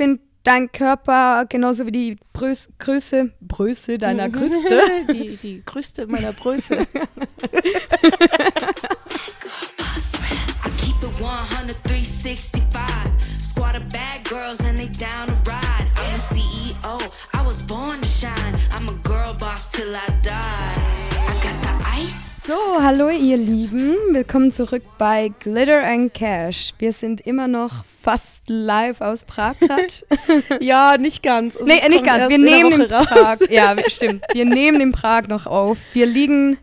finde dein Körper genauso wie die Brös Größe, Bröße deiner Brüste. die, die Größte meiner Bröße. I keep it 100, 365. Squad of bad girls and they down to ride. I'm the CEO, I was born to shine. I'm a girl boss till I die. So, hallo ihr Lieben, willkommen zurück bei Glitter and Cash. Wir sind immer noch fast live aus Prag grad. ja, nicht ganz. Also nee, nicht ganz. Wir der nehmen in. Prag. Ja, stimmt. Wir nehmen in Prag noch auf. Wir liegen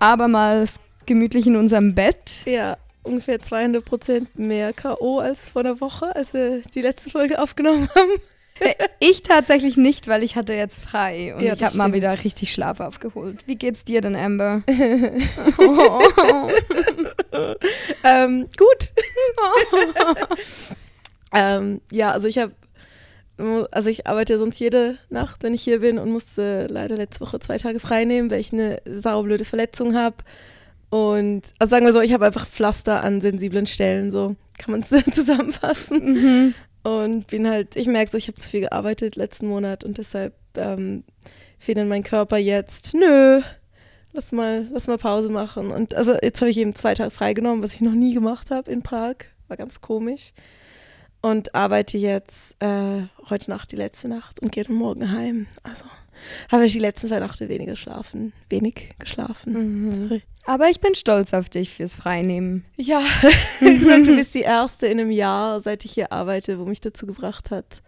abermals gemütlich in unserem Bett. Ja, ungefähr 200 Prozent mehr K.O. als vor einer Woche, als wir die letzte Folge aufgenommen haben. Äh, Ich tatsächlich nicht, weil ich hatte jetzt frei und Ja, ich habe mal wieder richtig Schlaf aufgeholt. Wie geht's dir denn, Amber? Ähm, gut. ähm, ja, also ich habe, also ich arbeite sonst jede Nacht, wenn ich hier bin und musste leider letzte Woche zwei Tage frei nehmen, weil ich eine saublöde Verletzung habe. Und, also sagen wir so, ich habe einfach Pflaster an sensiblen Stellen, so kann man es zusammenfassen. mhm. Und bin halt, ich merke so, ich habe zu viel gearbeitet letzten Monat und deshalb ähm, findet mein Körper jetzt, nö, lass mal, lass mal Pause machen. Und also jetzt habe ich eben zwei Tage freigenommen, was ich noch nie gemacht habe in Prag. War ganz komisch. Und arbeite jetzt äh, heute Nacht die letzte Nacht und gehe dann morgen heim. Also habe ich die letzten zwei Nächte weniger geschlafen. Wenig geschlafen. Mhm. Sorry. Aber ich bin stolz auf dich fürs Freinehmen. Ja, gesagt, du bist die erste in einem Jahr, seit ich hier arbeite, wo mich dazu gebracht hat,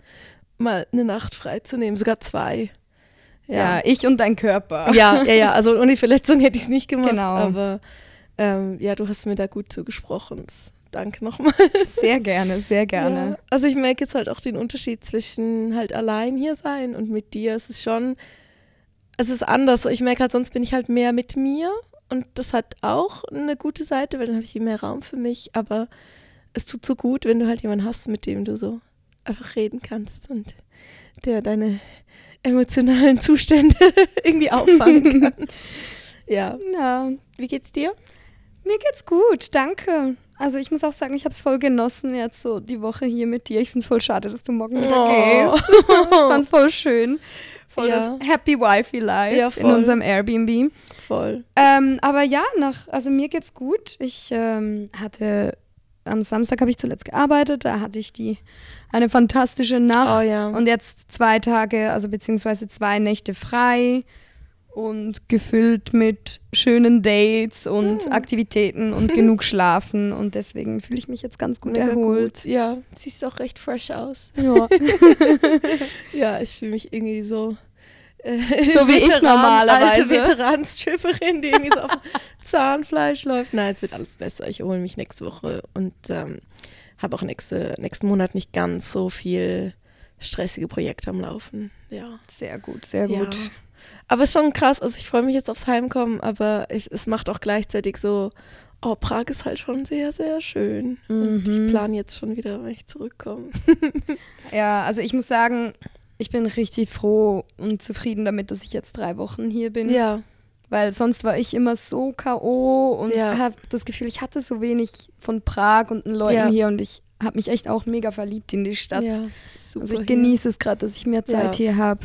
mal eine Nacht freizunehmen, sogar zwei. Ja, ich und dein Körper. ja, ja, ja. Also ohne Verletzung hätte ich es nicht gemacht, Genau. aber ähm, ja, du hast mir da gut zugesprochen. Danke nochmal. Sehr gerne, sehr gerne. Ja. Also ich merke jetzt halt auch den Unterschied zwischen halt allein hier sein und mit dir. Es ist schon, es ist anders. Ich merke halt, sonst bin ich halt mehr mit mir und das hat auch eine gute Seite, weil dann habe ich mehr Raum für mich. Aber es tut so gut, wenn du halt jemanden hast, mit dem du so einfach reden kannst und der deine emotionalen Zustände irgendwie auffangen kann. ja. Ja, Wie geht's dir? mir geht's gut, danke. Also ich muss auch sagen, ich habe es voll genossen jetzt so die Woche hier mit dir. Ich finde es voll schade, dass du morgen wieder Oh. gehst. Ich fand's voll schön. Voll Ja. das Happy Wifi Life Ja, in unserem Airbnb. Voll. Ähm, aber ja, nach, also mir geht's gut. Ich ähm, hatte am Samstag habe ich zuletzt gearbeitet, da hatte ich die eine fantastische Nacht Oh ja. und jetzt zwei Tage, also beziehungsweise zwei Nächte frei und gefüllt mit schönen Dates und Hm. Aktivitäten und genug Schlafen und deswegen fühle ich mich jetzt ganz gut Mega erholt. Gut. Ja, siehst auch recht fresh aus. Ja. Ja, ich fühle mich irgendwie so. Äh, So wie ich normalerweise. Alte Veteranstripperin, die irgendwie so auf Zahnfleisch läuft. Nein, es wird alles besser. Ich hole mich nächste Woche und ähm, habe auch nächste, nächsten Monat nicht ganz so viel stressige Projekte am Laufen. Ja. Sehr gut, sehr Ja. Aber es ist schon krass. Also ich freue mich jetzt aufs Heimkommen, aber ich, es macht auch gleichzeitig so. Oh, Prag ist halt schon sehr, sehr schön. Und Mhm. ich plane jetzt schon wieder, wenn ich zurückkomme. Ja, also ich muss sagen, ich bin richtig froh und zufrieden damit, dass ich jetzt drei Wochen hier bin. Ja. Weil sonst war ich immer so K.O. und Ja. habe das Gefühl, ich hatte so wenig von Prag und den Leuten Ja. hier und ich habe mich echt auch mega verliebt in die Stadt. Ja, ist super also ich hier. genieße es gerade, dass ich mehr Zeit hier habe.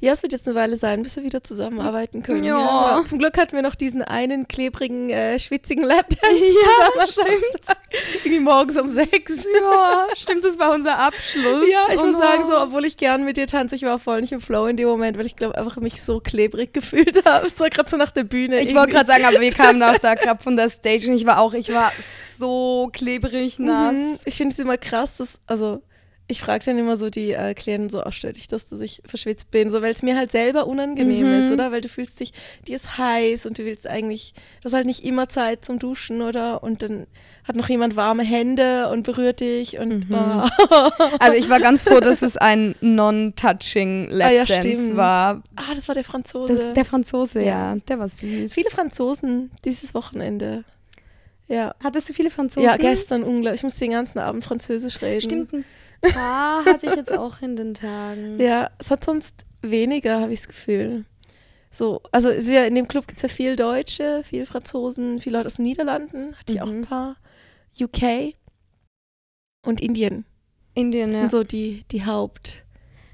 Ja, es wird jetzt eine Weile sein, bis wir wieder zusammenarbeiten können. Ja. Aber Zum Glück hatten wir noch diesen einen klebrigen, äh, schwitzigen Lapdance. Ja, zusammen Samstag. Irgendwie morgens um sechs. Ja, stimmt, das war unser Abschluss. Ja, ich muss Und- sagen, so, obwohl ich gern mit dir tanze, ich war voll nicht im Flow in dem Moment, weil ich glaube einfach mich so klebrig gefühlt habe. Es war gerade so nach der Bühne. Ich wollte gerade sagen, aber wir kamen auch da gerade von der Stage und ich war auch, ich war so klebrig nass. Mhm. Ich finde es immer krass, dass, also ich frage dann immer so die äh, Klienten so, oh, stört dich das, dass ich verschwitzt bin, so, weil es mir halt selber unangenehm Mhm. ist, oder? Weil du fühlst dich, dir ist heiß und du willst eigentlich, du hast halt nicht immer Zeit zum Duschen, oder? Und dann hat noch jemand warme Hände und berührt dich und Mhm. oh. Also ich war ganz froh, dass es ein non-touching Ah, ja, Lapdance stimmt. war. ah, das war der Franzose. Das, der Franzose, ja. Ja. der war süß. Viele Franzosen dieses Wochenende. Ja. Hattest du viele Franzosen? Ja, gestern unglaublich. Ich musste den ganzen Abend Französisch reden. Stimmt, ein paar hatte ich jetzt auch in den Tagen. Ja, es hat sonst weniger, habe ich das Gefühl. So, also ja, in dem Club gibt es ja viel Deutsche, viel Franzosen, viele Leute aus den Niederlanden, hatte ich auch Mhm. ein paar. UK und Indien. Indien, Das ja. sind so die, die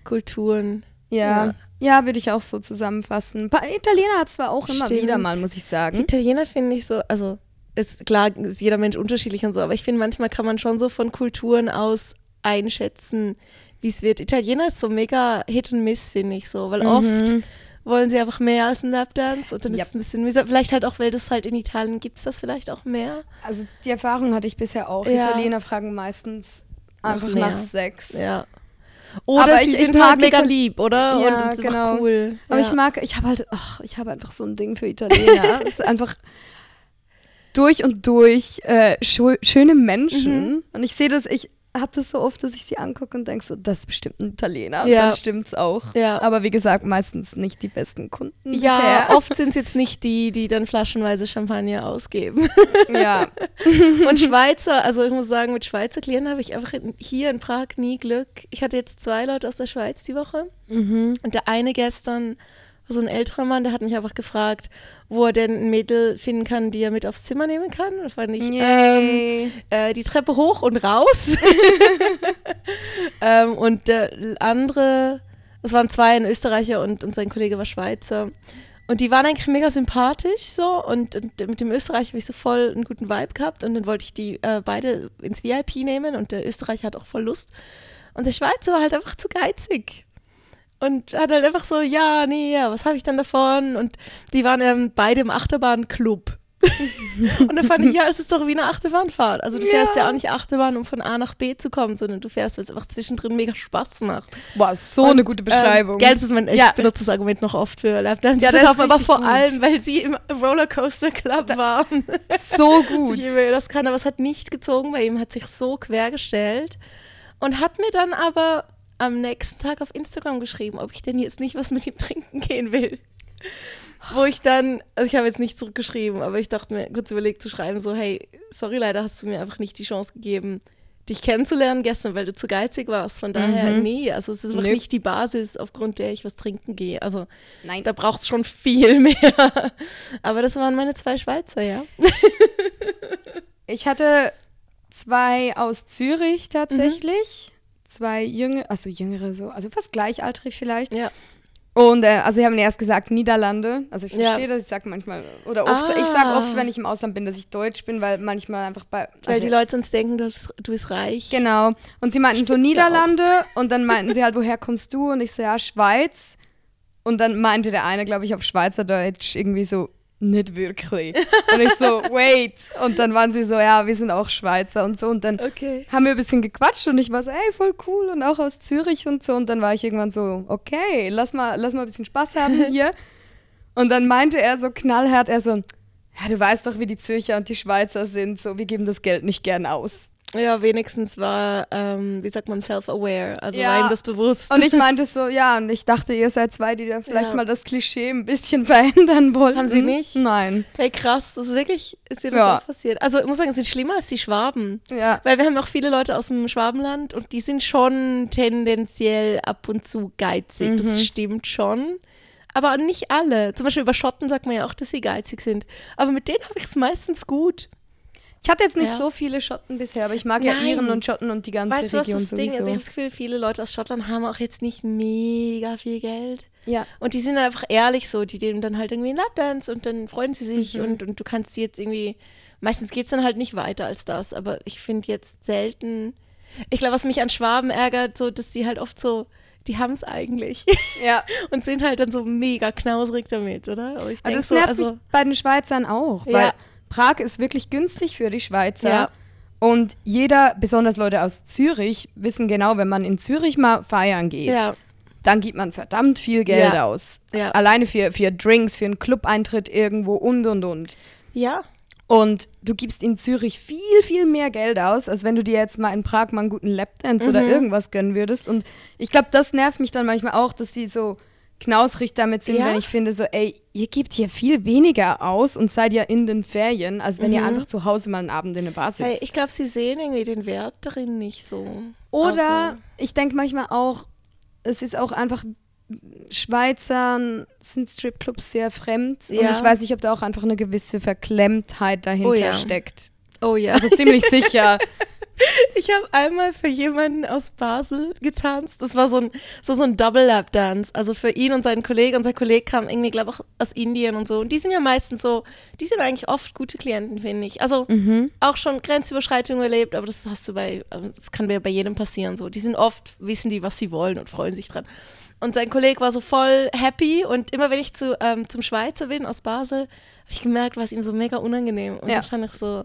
Hauptkulturen. ja. ja. Ja, würde ich auch so zusammenfassen. Ein paar Italiener hat zwar auch immer Stimmt. wieder mal, muss ich sagen. Italiener finde ich so, also ist klar, ist jeder Mensch unterschiedlich und so, aber ich finde, manchmal kann man schon so von Kulturen aus einschätzen, wie es wird. Italiener ist so mega Hit and Miss, finde ich so, weil oft Mhm. wollen sie einfach mehr als ein Lapdance und dann Yep. ist es ein bisschen mühsam. Vielleicht halt auch, weil das halt in Italien gibt es das vielleicht auch mehr. Also die Erfahrung hatte ich bisher auch. Ja. Italiener fragen meistens einfach nach Sex. Ja. Oder Aber sie ich- ich sind mag halt mega lieb, oder? Ja, und ist genau. cool. Aber ja. ich mag, ich habe halt, ach, ich habe einfach so ein Ding für Italiener. es ist einfach durch und durch äh, schöne Menschen. Mhm. Und ich sehe das, ich habe das so oft, dass ich sie angucke und denke so, das ist bestimmt ein Italiener. Ja. dann stimmt's auch. Ja. Aber wie gesagt, meistens nicht die besten Kunden. Ja, bisher. oft sind es jetzt nicht die, die dann flaschenweise Champagner ausgeben. ja. Und Schweizer, also ich muss sagen, mit Schweizer Klienten habe ich einfach in, hier in Prag nie Glück. Ich hatte jetzt zwei Leute aus der Schweiz die Woche Mhm. und der eine gestern so ein älterer Mann, der hat mich einfach gefragt, wo er denn ein Mädel finden kann, die er mit aufs Zimmer nehmen kann. Und fand ich, ähm, äh, die Treppe hoch und raus. ähm, und der andere, es waren zwei, ein Österreicher und, und sein Kollege war Schweizer. Und die waren eigentlich mega sympathisch so und, und mit dem Österreicher habe ich so voll einen guten Vibe gehabt und dann wollte ich die äh, beide ins VIP nehmen und der Österreicher hat auch voll Lust. Und der Schweizer war halt einfach zu geizig. Und hat halt einfach so, ja, nee, ja, was habe ich dann davon? Und die waren ähm, beide im Achterbahnclub. und dann fand ich, ja, es ist doch wie eine Achterbahnfahrt. Also du fährst ja. Ja. auch nicht Achterbahn, um von A nach B zu kommen, sondern du fährst, weil es einfach zwischendrin mega Spaß macht. Boah, so Und, eine gute Beschreibung. Ähm, gell, das ist mein, ich Ja. benutze das Argument noch oft für Lapdance Ja, das aber vor gut. allem, weil sie im Rollercoaster Club waren. so gut. das kann, aber es hat nicht gezogen bei ihm, hat sich so quergestellt und hat mir dann aber am nächsten Tag auf Instagram geschrieben, ob ich denn jetzt nicht was mit ihm trinken gehen will. Wo ich dann, also ich habe jetzt nicht zurückgeschrieben, aber ich dachte mir, kurz überlegt zu schreiben, so, hey, sorry, leider hast du mir einfach nicht die Chance gegeben, dich kennenzulernen gestern, weil du zu geizig warst. Von daher, Mhm. nee, also es ist einfach Nö. nicht die Basis, aufgrund der ich was trinken gehe. Also Nein. da braucht es schon viel mehr. Aber das waren meine zwei Schweizer, ja. Ich hatte zwei aus Zürich tatsächlich. Zwei jüngere, also jüngere so, also fast gleichaltrig vielleicht. Ja. Und äh, also sie haben erst gesagt Niederlande. Also ich Ja. verstehe das, ich sage manchmal, oder oft, ich sage Ah. oft, wenn ich im Ausland bin, dass ich Deutsch bin, weil manchmal einfach bei. Weil also- die Leute sonst denken, du bist, du bist reich. Genau. Und sie meinten so Stimmt ja auch. Niederlande und dann meinten sie halt, woher kommst du? Und ich so, ja, Schweiz. Und dann meinte der eine, glaube ich, auf Schweizerdeutsch irgendwie so, nicht wirklich. Und ich so, wait. Und dann waren sie so, ja, wir sind auch Schweizer und so. Und dann Okay. haben wir ein bisschen gequatscht und ich war so, ey, voll cool und auch aus Zürich und so. Und dann war ich irgendwann so, okay, lass mal, lass mal ein bisschen Spaß haben hier. Und dann meinte er so knallhart, er so, ja, du weißt doch, wie die Zürcher und die Schweizer sind, so, wir geben das Geld nicht gern aus. Ja, wenigstens war, ähm, wie sagt man, self-aware. Also Ja. war ihm das bewusst. Und ich meinte so, ja, und ich dachte, ihr seid zwei, die da vielleicht Ja. mal das Klischee ein bisschen verändern wollten. Haben sie nicht? Nein. hey, krass, das ist wirklich, ist dir das Ja. auch passiert? Also ich muss sagen, es sind schlimmer als die Schwaben. Ja. Weil wir haben auch viele Leute aus dem Schwabenland und die sind schon tendenziell ab und zu geizig. Mhm. Das stimmt schon. Aber nicht alle. Zum Beispiel über Schotten sagt man ja auch, dass sie geizig sind. Aber mit denen habe ich es meistens gut. Ich hatte jetzt nicht Ja. so viele Schotten bisher, aber ich mag ja Nein. Iren und Schotten und die ganze Weißt du, was Region das Ding ist? sowieso. Ich habe das Gefühl, viele Leute aus Schottland haben auch jetzt nicht mega viel Geld. ja. Und die sind dann einfach ehrlich so, die nehmen dann halt irgendwie einen Lapdance und dann freuen sie sich Mhm. und, und du kannst sie jetzt irgendwie, meistens geht es dann halt nicht weiter als das, aber ich finde jetzt selten, ich glaube, was mich an Schwaben ärgert, so, dass die halt oft so, die haben es eigentlich ja. und sind halt dann so mega knausrig damit, oder? Also das so, nervt also, mich bei den Schweizern auch, Ja. weil Prag ist wirklich günstig für die Schweizer. Ja. Und jeder, besonders Leute aus Zürich, wissen genau, wenn man in Zürich mal feiern geht, ja, dann gibt man verdammt viel Geld Ja. aus. ja, Alleine für, für Drinks, für einen Club-Eintritt irgendwo und und und. ja, Und du gibst in Zürich viel, viel mehr Geld aus, als wenn du dir jetzt mal in Prag mal einen guten Lapdance oder Mhm. irgendwas gönnen würdest. Und ich glaube, das nervt mich dann manchmal auch, dass sie so knausrig damit sind, Ja. wenn ich finde so, ey, ihr gebt hier viel weniger aus und seid ja in den Ferien, als wenn ihr Mhm. einfach zu Hause mal einen Abend in der Bar sitzt. hey, ich glaube, sie sehen irgendwie den Wert darin nicht so. Oder Aber- ich denke manchmal auch, es ist auch einfach, Schweizern sind Stripclubs sehr fremd. Und Ja. ich weiß nicht, ob da auch einfach eine gewisse Verklemmtheit dahinter Oh ja. steckt. Oh ja. Also ziemlich sicher. Ich habe einmal für jemanden aus Basel getanzt. Das war so ein, so, so ein Double-Lap-Dance. Also für ihn und seinen Kollegen. Und sein Kollege kam irgendwie, glaube ich, auch aus Indien und so. Und die sind ja meistens so, die sind eigentlich oft gute Klienten, finde ich. Also auch schon Grenzüberschreitungen erlebt, aber das hast du bei, das kann bei jedem passieren. So. Die sind oft, wissen die, was sie wollen und freuen sich dran. Und sein Kollege war so voll happy und immer wenn ich zu, ähm, zum Schweizer bin aus Basel, habe ich gemerkt, war es ihm so mega unangenehm. Und Ja. dann fand ich so,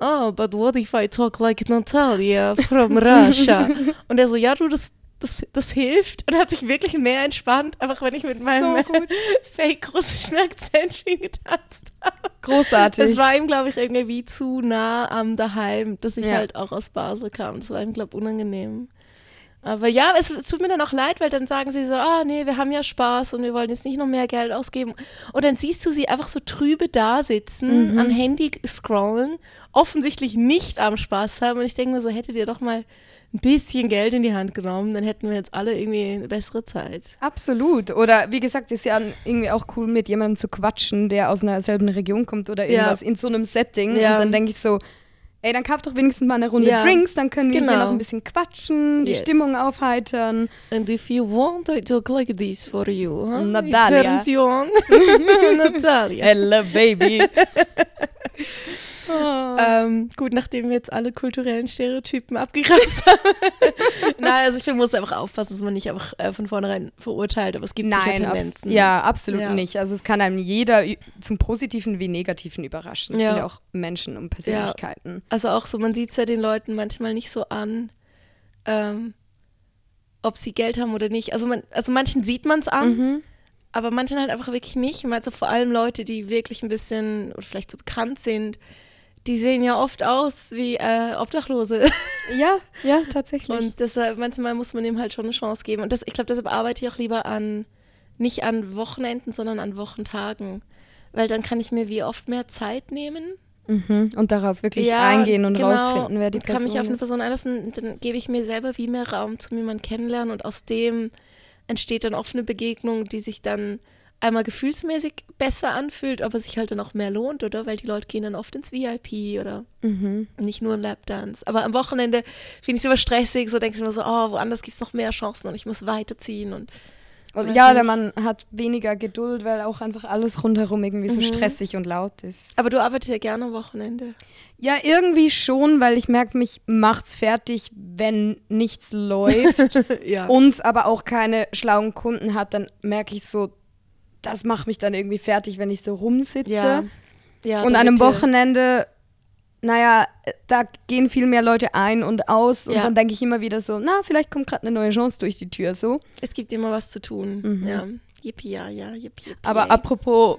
oh, but what if I talk like Natalia from Russia? und er so, ja, du, das, das, das hilft. Und hat sich wirklich mehr entspannt, einfach wenn ich mit meinem So fake-russischen Akzent ihn getanzt habe. Großartig. Das war ihm, glaube ich, irgendwie wie zu nah am Daheim, dass ich Ja. halt auch aus Basel kam. Das war ihm, glaube ich, unangenehm. Aber ja, es, es tut mir dann auch leid, weil dann sagen sie so, ah nee, wir haben ja Spaß und wir wollen jetzt nicht noch mehr Geld ausgeben. Und dann siehst du sie einfach so trübe da sitzen, am Handy scrollen, offensichtlich nicht am Spaß haben. Und ich denke mir so, hättet ihr doch mal ein bisschen Geld in die Hand genommen, dann hätten wir jetzt alle irgendwie eine bessere Zeit. Absolut. Oder wie gesagt, ist ja irgendwie auch cool, mit jemandem zu quatschen, der aus einer selben Region kommt oder Ja. irgendwas in so einem Setting. Ja. Und dann denke ich so, ey, dann kauf doch wenigstens mal eine Runde Ja. Drinks, dann können wir hier Genau. noch ein bisschen quatschen, die Yes. Stimmung aufheitern. And if you want, I talk like this for you. Huh? Natalia. It turns you on. Natalia. Hello, baby. Ähm, gut, nachdem wir jetzt alle kulturellen Stereotypen abgegrenzt haben. Nein, also ich finde, man muss einfach aufpassen, dass man nicht einfach äh, von vornherein verurteilt, aber es gibt sicher Nein, abs Tendenzen. ja, absolut Ja. nicht. Also es kann einem jeder zum Positiven wie Negativen überraschen. Es Ja. sind ja auch Menschen und Persönlichkeiten. Also auch so, man sieht es ja den Leuten manchmal nicht so an, ähm, ob sie Geld haben oder nicht. Also, man, also manchen sieht man es an, Mhm. aber manchen halt einfach wirklich nicht. Also vor allem Leute, die wirklich ein bisschen oder vielleicht so bekannt sind, die sehen ja oft aus wie äh, Obdachlose. Ja, ja, tatsächlich. Und deshalb, manchmal muss man ihm halt schon eine Chance geben. Und das, ich glaube, deshalb arbeite ich auch lieber an, nicht an Wochenenden, sondern an Wochentagen. Weil dann kann ich mir wie oft mehr Zeit nehmen. mhm. Und darauf wirklich eingehen und genau. rausfinden, wer die Und kann Person mich auf eine ist. Person einlassen, dann gebe ich mir selber wie mehr Raum zum jemanden kennenlernen und aus dem entsteht dann oft eine Begegnung, die sich dann einmal gefühlsmäßig besser anfühlt, aber sich halt dann auch mehr lohnt, oder? Weil die Leute gehen dann oft ins VIP oder Mhm. nicht nur ein Lapdance. Aber am Wochenende finde ich es immer stressig, so denke ich immer so, oh, woanders gibt es noch mehr Chancen und ich muss weiterziehen und ja, oder man hat weniger Geduld, weil auch einfach alles rundherum irgendwie so Mhm. stressig und laut ist. aber du arbeitest ja gerne am Wochenende. Ja, irgendwie schon, weil ich merke, mich macht's fertig, wenn nichts läuft, ja. uns aber auch keine schlauen Kunden hat, dann merke ich so, das macht mich dann irgendwie fertig, wenn ich so rumsitze. ja. ja und an einem Wochenende, naja, da gehen viel mehr Leute ein und aus und Ja. dann denke ich immer wieder so, na, vielleicht kommt gerade eine neue Chance durch die Tür, so. Es gibt immer was zu tun. Mhm. Ja. Yippie, ja, ja, yippie, yippie. Aber apropos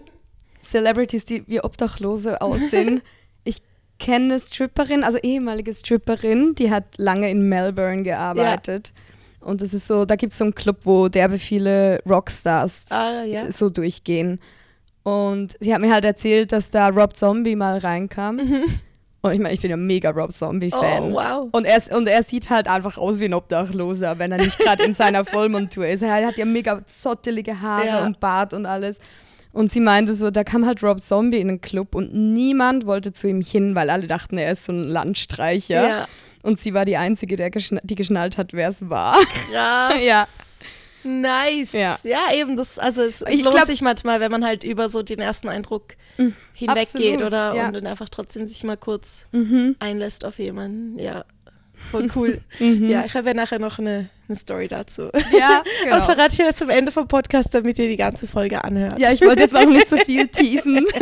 Celebrities, die wie Obdachlose aussehen. ich kenne eine Stripperin, also ehemalige Stripperin, die hat lange in Melbourne gearbeitet. Und das ist so, da gibt es so einen Club, wo derbe viele Rockstars Ah, ja. so durchgehen. Und sie hat mir halt erzählt, dass da Rob Zombie mal reinkam. Und ich meine, ich bin ja mega Rob Zombie-Fan. Mhm. Oh, wow. Und er, und er sieht halt einfach aus wie ein Obdachloser, wenn er nicht gerade in seiner Vollmontur ist. Er hat ja mega zottelige Haare Ja. und Bart und alles. Und sie meinte so, da kam halt Rob Zombie in den Club und niemand wollte zu ihm hin, weil alle dachten, er ist so ein Landstreicher. Ja. Und sie war die Einzige, der geschna die geschnallt hat, wer es war. Krass. Ja. Nice. Ja. Ja, eben, das, also es, es Ich lohnt glaub- sich manchmal, wenn man halt über so den ersten Eindruck hinweggeht, absolut, oder? ja. Und dann einfach trotzdem sich mal kurz Mhm. einlässt auf jemanden. Ja. Voll cool. Mhm. Ja, ich habe ja nachher noch eine, eine Story dazu. Ja, genau. Das verrate ich jetzt zum Ende vom Podcast, damit ihr die ganze Folge anhört. ja, ich wollte jetzt auch nicht so viel teasen.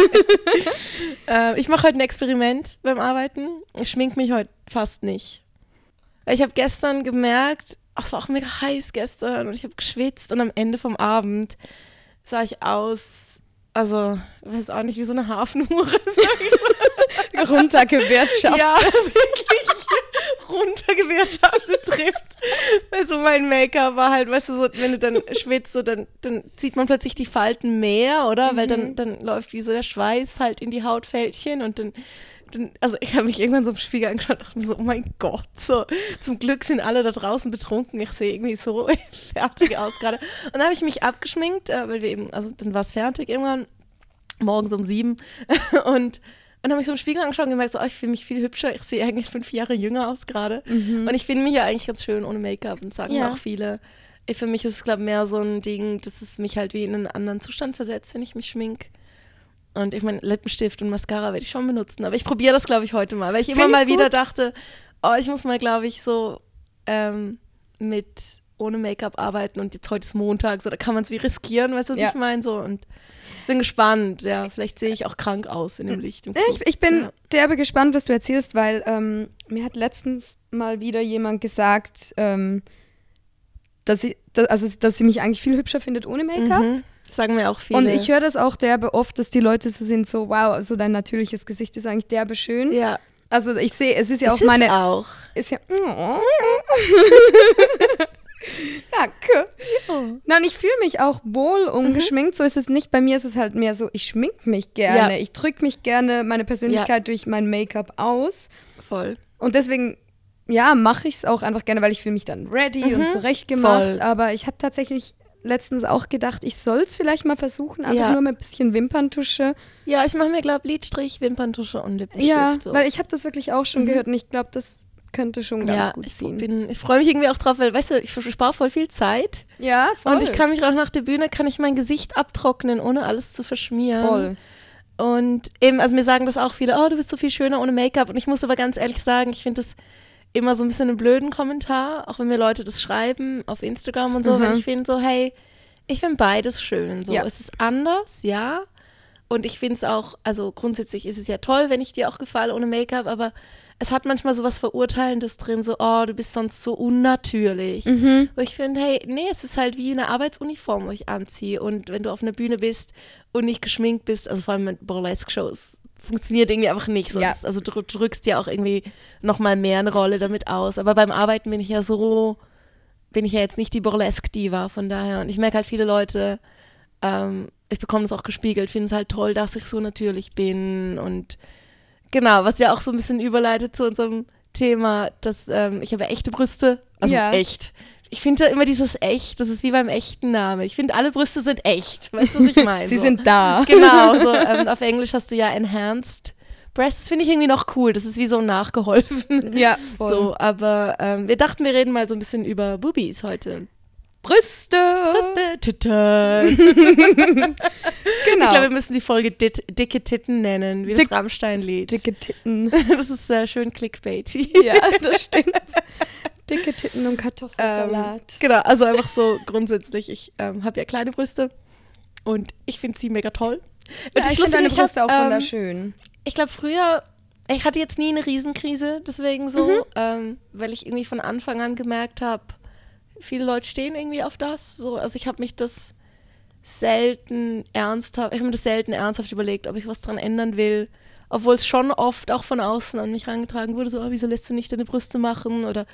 Äh, ich mache heute ein Experiment beim Arbeiten. Ich schmink mich heute fast nicht. Weil ich habe gestern gemerkt, ach, es war auch mega heiß gestern und ich habe geschwitzt und am Ende vom Abend sah ich aus, also, ich weiß auch nicht, wie so eine Hafenhure. Runtergewirtschaftet. ja, wirklich runtergewirtschaftet trifft. Weil so mein Make-up war halt, weißt du, so, wenn du dann schwitzt, so, dann, dann sieht man plötzlich die Falten mehr, oder? Weil dann, dann läuft wie so der Schweiß halt in die Hautfältchen und dann, dann also ich habe mich irgendwann so im Spiegel angeschaut und dachte mir so, oh mein Gott, so, zum Glück sind alle da draußen betrunken, ich sehe irgendwie so fertig aus gerade. Und dann habe ich mich abgeschminkt, äh, weil wir eben, also dann war es fertig irgendwann, morgens um sieben und Und habe mich so im Spiegel angeschaut und gemerkt, so, oh, ich fühle mich viel hübscher. Ich sehe eigentlich fünf Jahre jünger aus gerade. Mhm. Und ich finde mich ja eigentlich ganz schön ohne Make-up und sagen Ja. auch viele. Für mich ist es, glaube ich, mehr so ein Ding, dass es mich halt wie in einen anderen Zustand versetzt, wenn ich mich schmink. Und ich meine, Lippenstift und Mascara werde ich schon benutzen. Aber ich probiere das, glaube ich, heute mal. Weil ich immer Find ich mal wieder gut. dachte, oh, ich muss mal, glaube ich, so ähm, mit ohne Make-up arbeiten und jetzt heute ist Montag, so da kann man es wie riskieren, weißt du, was Ja. ich meine? So und bin gespannt, ja, vielleicht sehe ich auch krank aus in dem Licht. Ja, Club. Ich, ich bin Ja. derbe gespannt, was du erzählst, weil ähm, mir hat letztens mal wieder jemand gesagt, ähm, dass sie, da, also, dass sie mich eigentlich viel hübscher findet ohne Make-up. Mhm. Sagen mir auch viele. Und ich höre das auch derbe oft, dass die Leute so sind, so wow, so dein natürliches Gesicht ist eigentlich derbe schön. ja, Also ich sehe, es ist ja es auch ist meine, auch. ist ja, Danke. Nein, ich fühle mich auch wohl ungeschminkt. So ist es nicht. Bei mir ist es halt mehr so, ich schmink mich gerne. Ja. Ich drücke mich gerne meine Persönlichkeit durch mein Make-up aus. Voll. Und deswegen, ja, mache ich es auch einfach gerne, weil ich fühle mich dann ready und zurechtgemacht. Voll. Aber ich habe tatsächlich letztens auch gedacht, ich soll es vielleicht mal versuchen, einfach Ja. nur mit ein bisschen Wimperntusche. Ja, ich mache mir, glaube Lidstrich, Wimperntusche und Lippenstift. Ja, so. weil ich habe das wirklich auch schon gehört und ich glaube, das könnte schon ganz ja, gut ich, ziehen. bin- ich freue mich irgendwie auch drauf, weil, weißt du, ich spare voll viel Zeit. ja, voll. Und ich kann mich auch nach der Bühne, kann ich mein Gesicht abtrocknen, ohne alles zu verschmieren. voll. Und eben, also mir sagen das auch viele, oh, du bist so viel schöner ohne Make-up. Und ich muss aber ganz ehrlich sagen, ich finde das immer so ein bisschen einen blöden Kommentar, auch wenn mir Leute das schreiben auf Instagram und so, Mhm. weil ich finde so, hey, ich finde beides schön. So, Ja. es ist anders, ja. Und ich finde es auch, also grundsätzlich ist es ja toll, wenn ich dir auch gefalle ohne Make-up, aber es hat manchmal so was Verurteilendes drin, so, oh, du bist sonst so unnatürlich. Mhm. Wo ich finde, hey, nee, es ist halt wie eine Arbeitsuniform, wo ich anziehe. Und wenn du auf einer Bühne bist und nicht geschminkt bist, also vor allem mit Burlesque-Shows, funktioniert irgendwie einfach nicht. So. Ja. Also du drückst ja auch irgendwie nochmal mehr eine Rolle damit aus. Aber beim Arbeiten bin ich ja so, bin ich ja jetzt nicht die Burlesque-Diva, von daher. Und ich merke halt, viele Leute, ähm, ich bekomme das auch gespiegelt, finden es halt toll, dass ich so natürlich bin. Und genau, was ja auch so ein bisschen überleitet zu unserem Thema, dass ähm, ich habe echte Brüste, also Ja. echt. Ich finde immer dieses echt, das ist wie beim echten Name. Ich finde, alle Brüste sind echt. Weißt du, was ich meine? Sie so. sind da. Genau, so ähm, auf Englisch hast du ja enhanced breasts. Das finde ich irgendwie noch cool. Das ist wie so nachgeholfen. Ja, voll. So, aber ähm, wir dachten, wir reden mal so ein bisschen über Boobies heute. Brüste. Brüste, Titten. Genau. Ich glaube, wir müssen die Folge Dit Dicke Titten nennen, wie Dick- das Rammstein-Lied. Dicke Titten. Das ist sehr schön clickbaity. ja, das stimmt. Dicke Titten und Kartoffelsalat. Ähm, genau, also einfach so grundsätzlich. Ich ähm, habe ja kleine Brüste und ich finde sie mega toll. Und ja, ich finde deine Brüste hab, auch ähm, wunderschön. Ich glaube, früher, ich hatte jetzt nie eine Riesenkrise, deswegen so, Mhm. ähm, weil ich irgendwie von Anfang an gemerkt habe, viele Leute stehen irgendwie auf das. So, also ich habe mich das selten ernsthaft, ich habe mir das selten ernsthaft überlegt, ob ich was dran ändern will. Obwohl es schon oft auch von außen an mich herangetragen wurde, so, oh, wieso lässt du nicht deine Brüste machen? Oder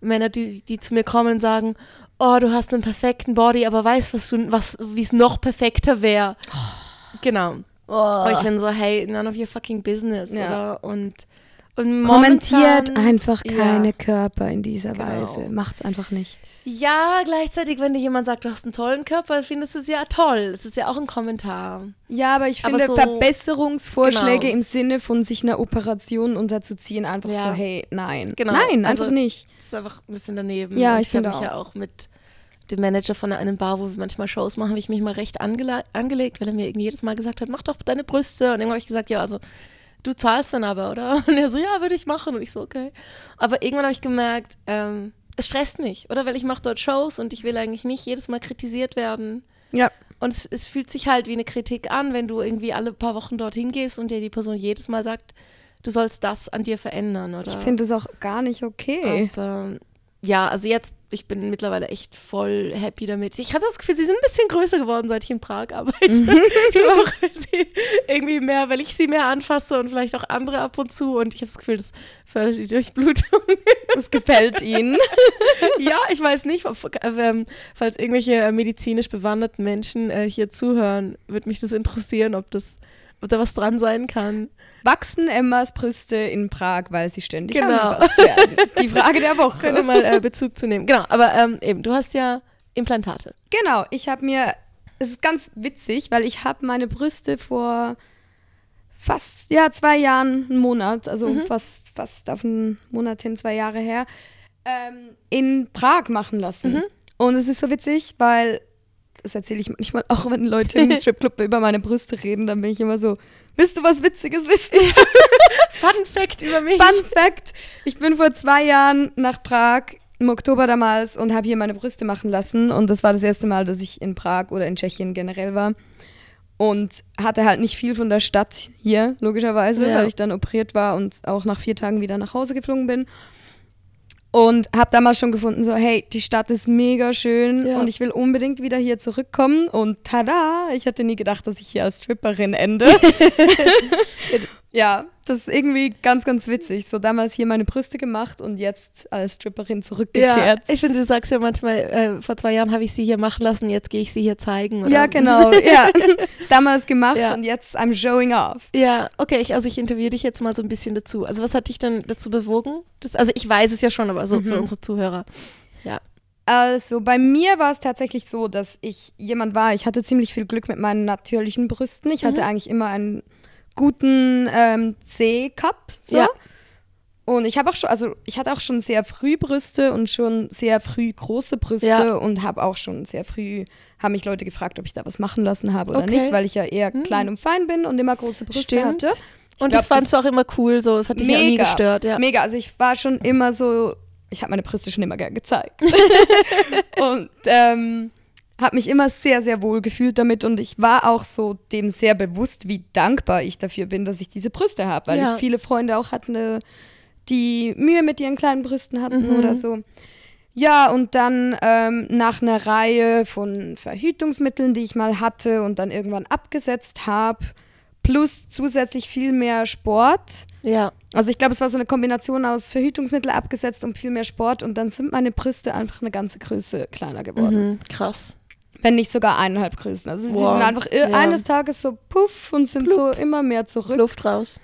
Männer, die, die zu mir kommen und sagen, oh, du hast einen perfekten Body, aber weißt, was du, was, wie es noch perfekter wäre. Genau. Aber ich bin so, hey, none of your fucking business, Ja. oder? Und, und Kommentiert einfach keine Ja. Körper in dieser Genau. Weise. Macht's einfach nicht. Ja, gleichzeitig, wenn dir jemand sagt, du hast einen tollen Körper, findest du es ja toll. Es ist ja auch ein Kommentar. Ja, aber ich Aber finde so- Verbesserungsvorschläge Genau. im Sinne von sich einer Operation unterzuziehen, einfach Ja. so, hey, nein. Genau. Nein, Also- einfach nicht. Das ist einfach ein bisschen daneben. Ja, Und ich finde habe mich auch. ja auch mit dem Manager von einem Bar, wo wir manchmal Shows machen, habe ich mich mal recht angele angelegt, weil er mir irgendwie jedes Mal gesagt hat, mach doch deine Brüste. Und irgendwann habe ich gesagt, ja, also du zahlst dann aber, oder? Und er so, ja, würde ich machen. Und ich so, okay. Aber irgendwann habe ich gemerkt, ähm, es stresst mich, oder? Weil ich mache dort Shows und ich will eigentlich nicht jedes Mal kritisiert werden. Ja. Und es, es fühlt sich halt wie eine Kritik an, wenn du irgendwie alle paar Wochen dorthin gehst und dir die Person jedes Mal sagt, du sollst das an dir verändern, oder? Ich finde das auch gar nicht okay. Aber ja, also jetzt, ich bin mittlerweile echt voll happy damit. Ich habe das Gefühl, sie sind ein bisschen größer geworden, seit ich in Prag arbeite. Mhm. ich glaube sie irgendwie mehr, weil ich sie mehr anfasse und vielleicht auch andere ab und zu. Und ich habe das Gefühl, das fördert die Durchblutung. Das gefällt ihnen. ja, ich weiß nicht, ob, ähm, falls irgendwelche äh, medizinisch bewanderten Menschen äh, hier zuhören, würde mich das interessieren, ob das, ob da was dran sein kann. Wachsen Emmas Brüste in Prag, weil sie ständig Genau. werden? Die Frage der Woche. Könnte mal äh, Bezug zu nehmen. Genau, aber ähm, eben, du hast ja Implantate. Genau, ich habe mir, es ist ganz witzig, weil ich habe meine Brüste vor fast, ja, zwei Jahren, einen Monat, also Mhm. fast, fast auf einen Monat hin, zwei Jahre her, ähm, in Prag machen lassen. Mhm. Und es ist so witzig, weil, das erzähle ich manchmal auch, wenn Leute im Stripclub über meine Brüste reden, dann bin ich immer so, willst du was Witziges wissen? Fun Fact über mich. Fun Fact, ich bin vor zwei Jahren nach Prag im Oktober damals und habe hier meine Brüste machen lassen. Und das war das erste Mal, dass ich in Prag oder in Tschechien generell war. Und hatte halt nicht viel von der Stadt hier, logischerweise, Ja. weil ich dann operiert war und auch nach vier Tagen wieder nach Hause geflogen bin. Und habe damals schon gefunden, so, hey, die Stadt ist mega schön Ja. und ich will unbedingt wieder hier zurückkommen. Und tada, ich hätte nie gedacht, dass ich hier als Stripperin ende. ja, das ist irgendwie ganz, ganz witzig. So damals hier meine Brüste gemacht und jetzt als Stripperin Ja, zurückgekehrt. ich finde, du sagst ja manchmal, äh, vor zwei Jahren habe ich sie hier machen lassen, jetzt gehe ich sie hier zeigen. Oder? Ja, genau. Ja. damals gemacht Ja. und jetzt I'm showing off. Ja, okay, ich, also ich interviewe dich jetzt mal so ein bisschen dazu. Also was hat dich denn dazu bewogen? Das, also ich weiß es ja schon, aber so für Mhm. unsere Zuhörer. Also bei mir war es tatsächlich so, dass ich jemand war, ich hatte ziemlich viel Glück mit meinen natürlichen Brüsten. Ich hatte Mhm. eigentlich immer einen guten ähm, C-Cup. So. Ja. Und ich habe auch schon, also ich hatte auch schon sehr früh Brüste und schon sehr früh große Brüste Ja. und habe auch schon sehr früh, haben mich Leute gefragt, ob ich da was machen lassen habe oder Okay. nicht, weil ich ja eher Mhm. klein und fein bin und immer große Brüste Stimmt. hatte. Und glaub, das fandst du auch immer cool, so, es hat dich ja nie Mega. gestört, ja. Mega, also ich war schon immer so, ich habe meine Brüste schon immer gern gezeigt. und ähm, habe mich immer sehr, sehr wohl gefühlt damit und ich war auch so dem sehr bewusst, wie dankbar ich dafür bin, dass ich diese Brüste habe, weil Ja. ich viele Freunde auch hatte, die Mühe mit ihren kleinen Brüsten hatten Mhm. oder so. Ja, und dann ähm, nach einer Reihe von Verhütungsmitteln, die ich mal hatte und dann irgendwann abgesetzt habe, plus zusätzlich viel mehr Sport, Ja, also ich glaube, es war so eine Kombination aus Verhütungsmittel abgesetzt und viel mehr Sport und dann sind meine Brüste einfach eine ganze Größe kleiner geworden. mhm. krass. Wenn nicht sogar eineinhalb Größen. Also sie Wow. sind einfach Ja. eines Tages so puff und sind so immer mehr zurück. Luft raus.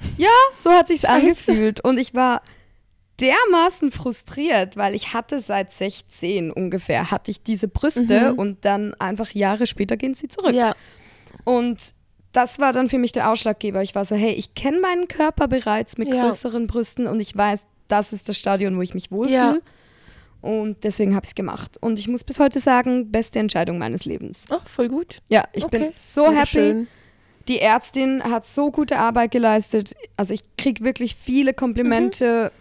So hat sich's Scheiße. angefühlt und ich war dermaßen frustriert, weil ich hatte seit 16 ungefähr hatte ich diese Brüste Mhm. und dann einfach Jahre später gehen sie zurück. Ja, Und das war dann für mich der Ausschlaggeber. Ich war so, hey, ich kenne meinen Körper bereits mit Ja. größeren Brüsten und ich weiß, das ist das Stadion, wo ich mich wohlfühle. Ja. Und deswegen habe ich es gemacht. Und ich muss bis heute sagen, beste Entscheidung meines Lebens. oh, voll gut. Ja, ich Okay. bin so happy. schön. Die Ärztin hat so gute Arbeit geleistet. Also ich kriege wirklich viele Komplimente.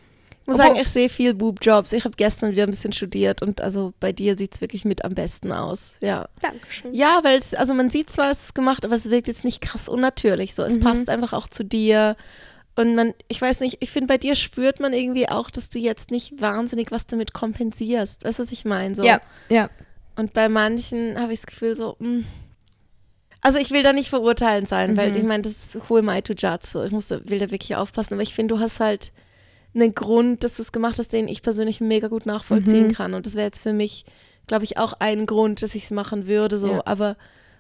Ich muss sagen, ich sehe viel Boob-Jobs. Ich habe gestern wieder ein bisschen studiert und also bei dir sieht es wirklich mit am besten aus. Ja. Dankeschön. Ja, weil es, also man sieht zwar, es ist gemacht, aber es wirkt jetzt nicht krass unnatürlich. So, es Mhm. passt einfach auch zu dir. Und man, ich weiß nicht, ich finde, bei dir spürt man irgendwie auch, dass du jetzt nicht wahnsinnig was damit kompensierst. Weißt du, was ich meine? So. Ja, ja. Und bei manchen habe ich das Gefühl so, mh. also ich will da nicht verurteilend sein, weil Mhm. ich meine, das ist who am I to judge? So, ich muss, will da wirklich aufpassen, aber ich finde, du hast halt einen Grund, dass du es gemacht hast, den ich persönlich mega gut nachvollziehen Mhm. kann. Und das wäre jetzt für mich, glaube ich, auch ein Grund, dass ich es machen würde. So. Ja. Aber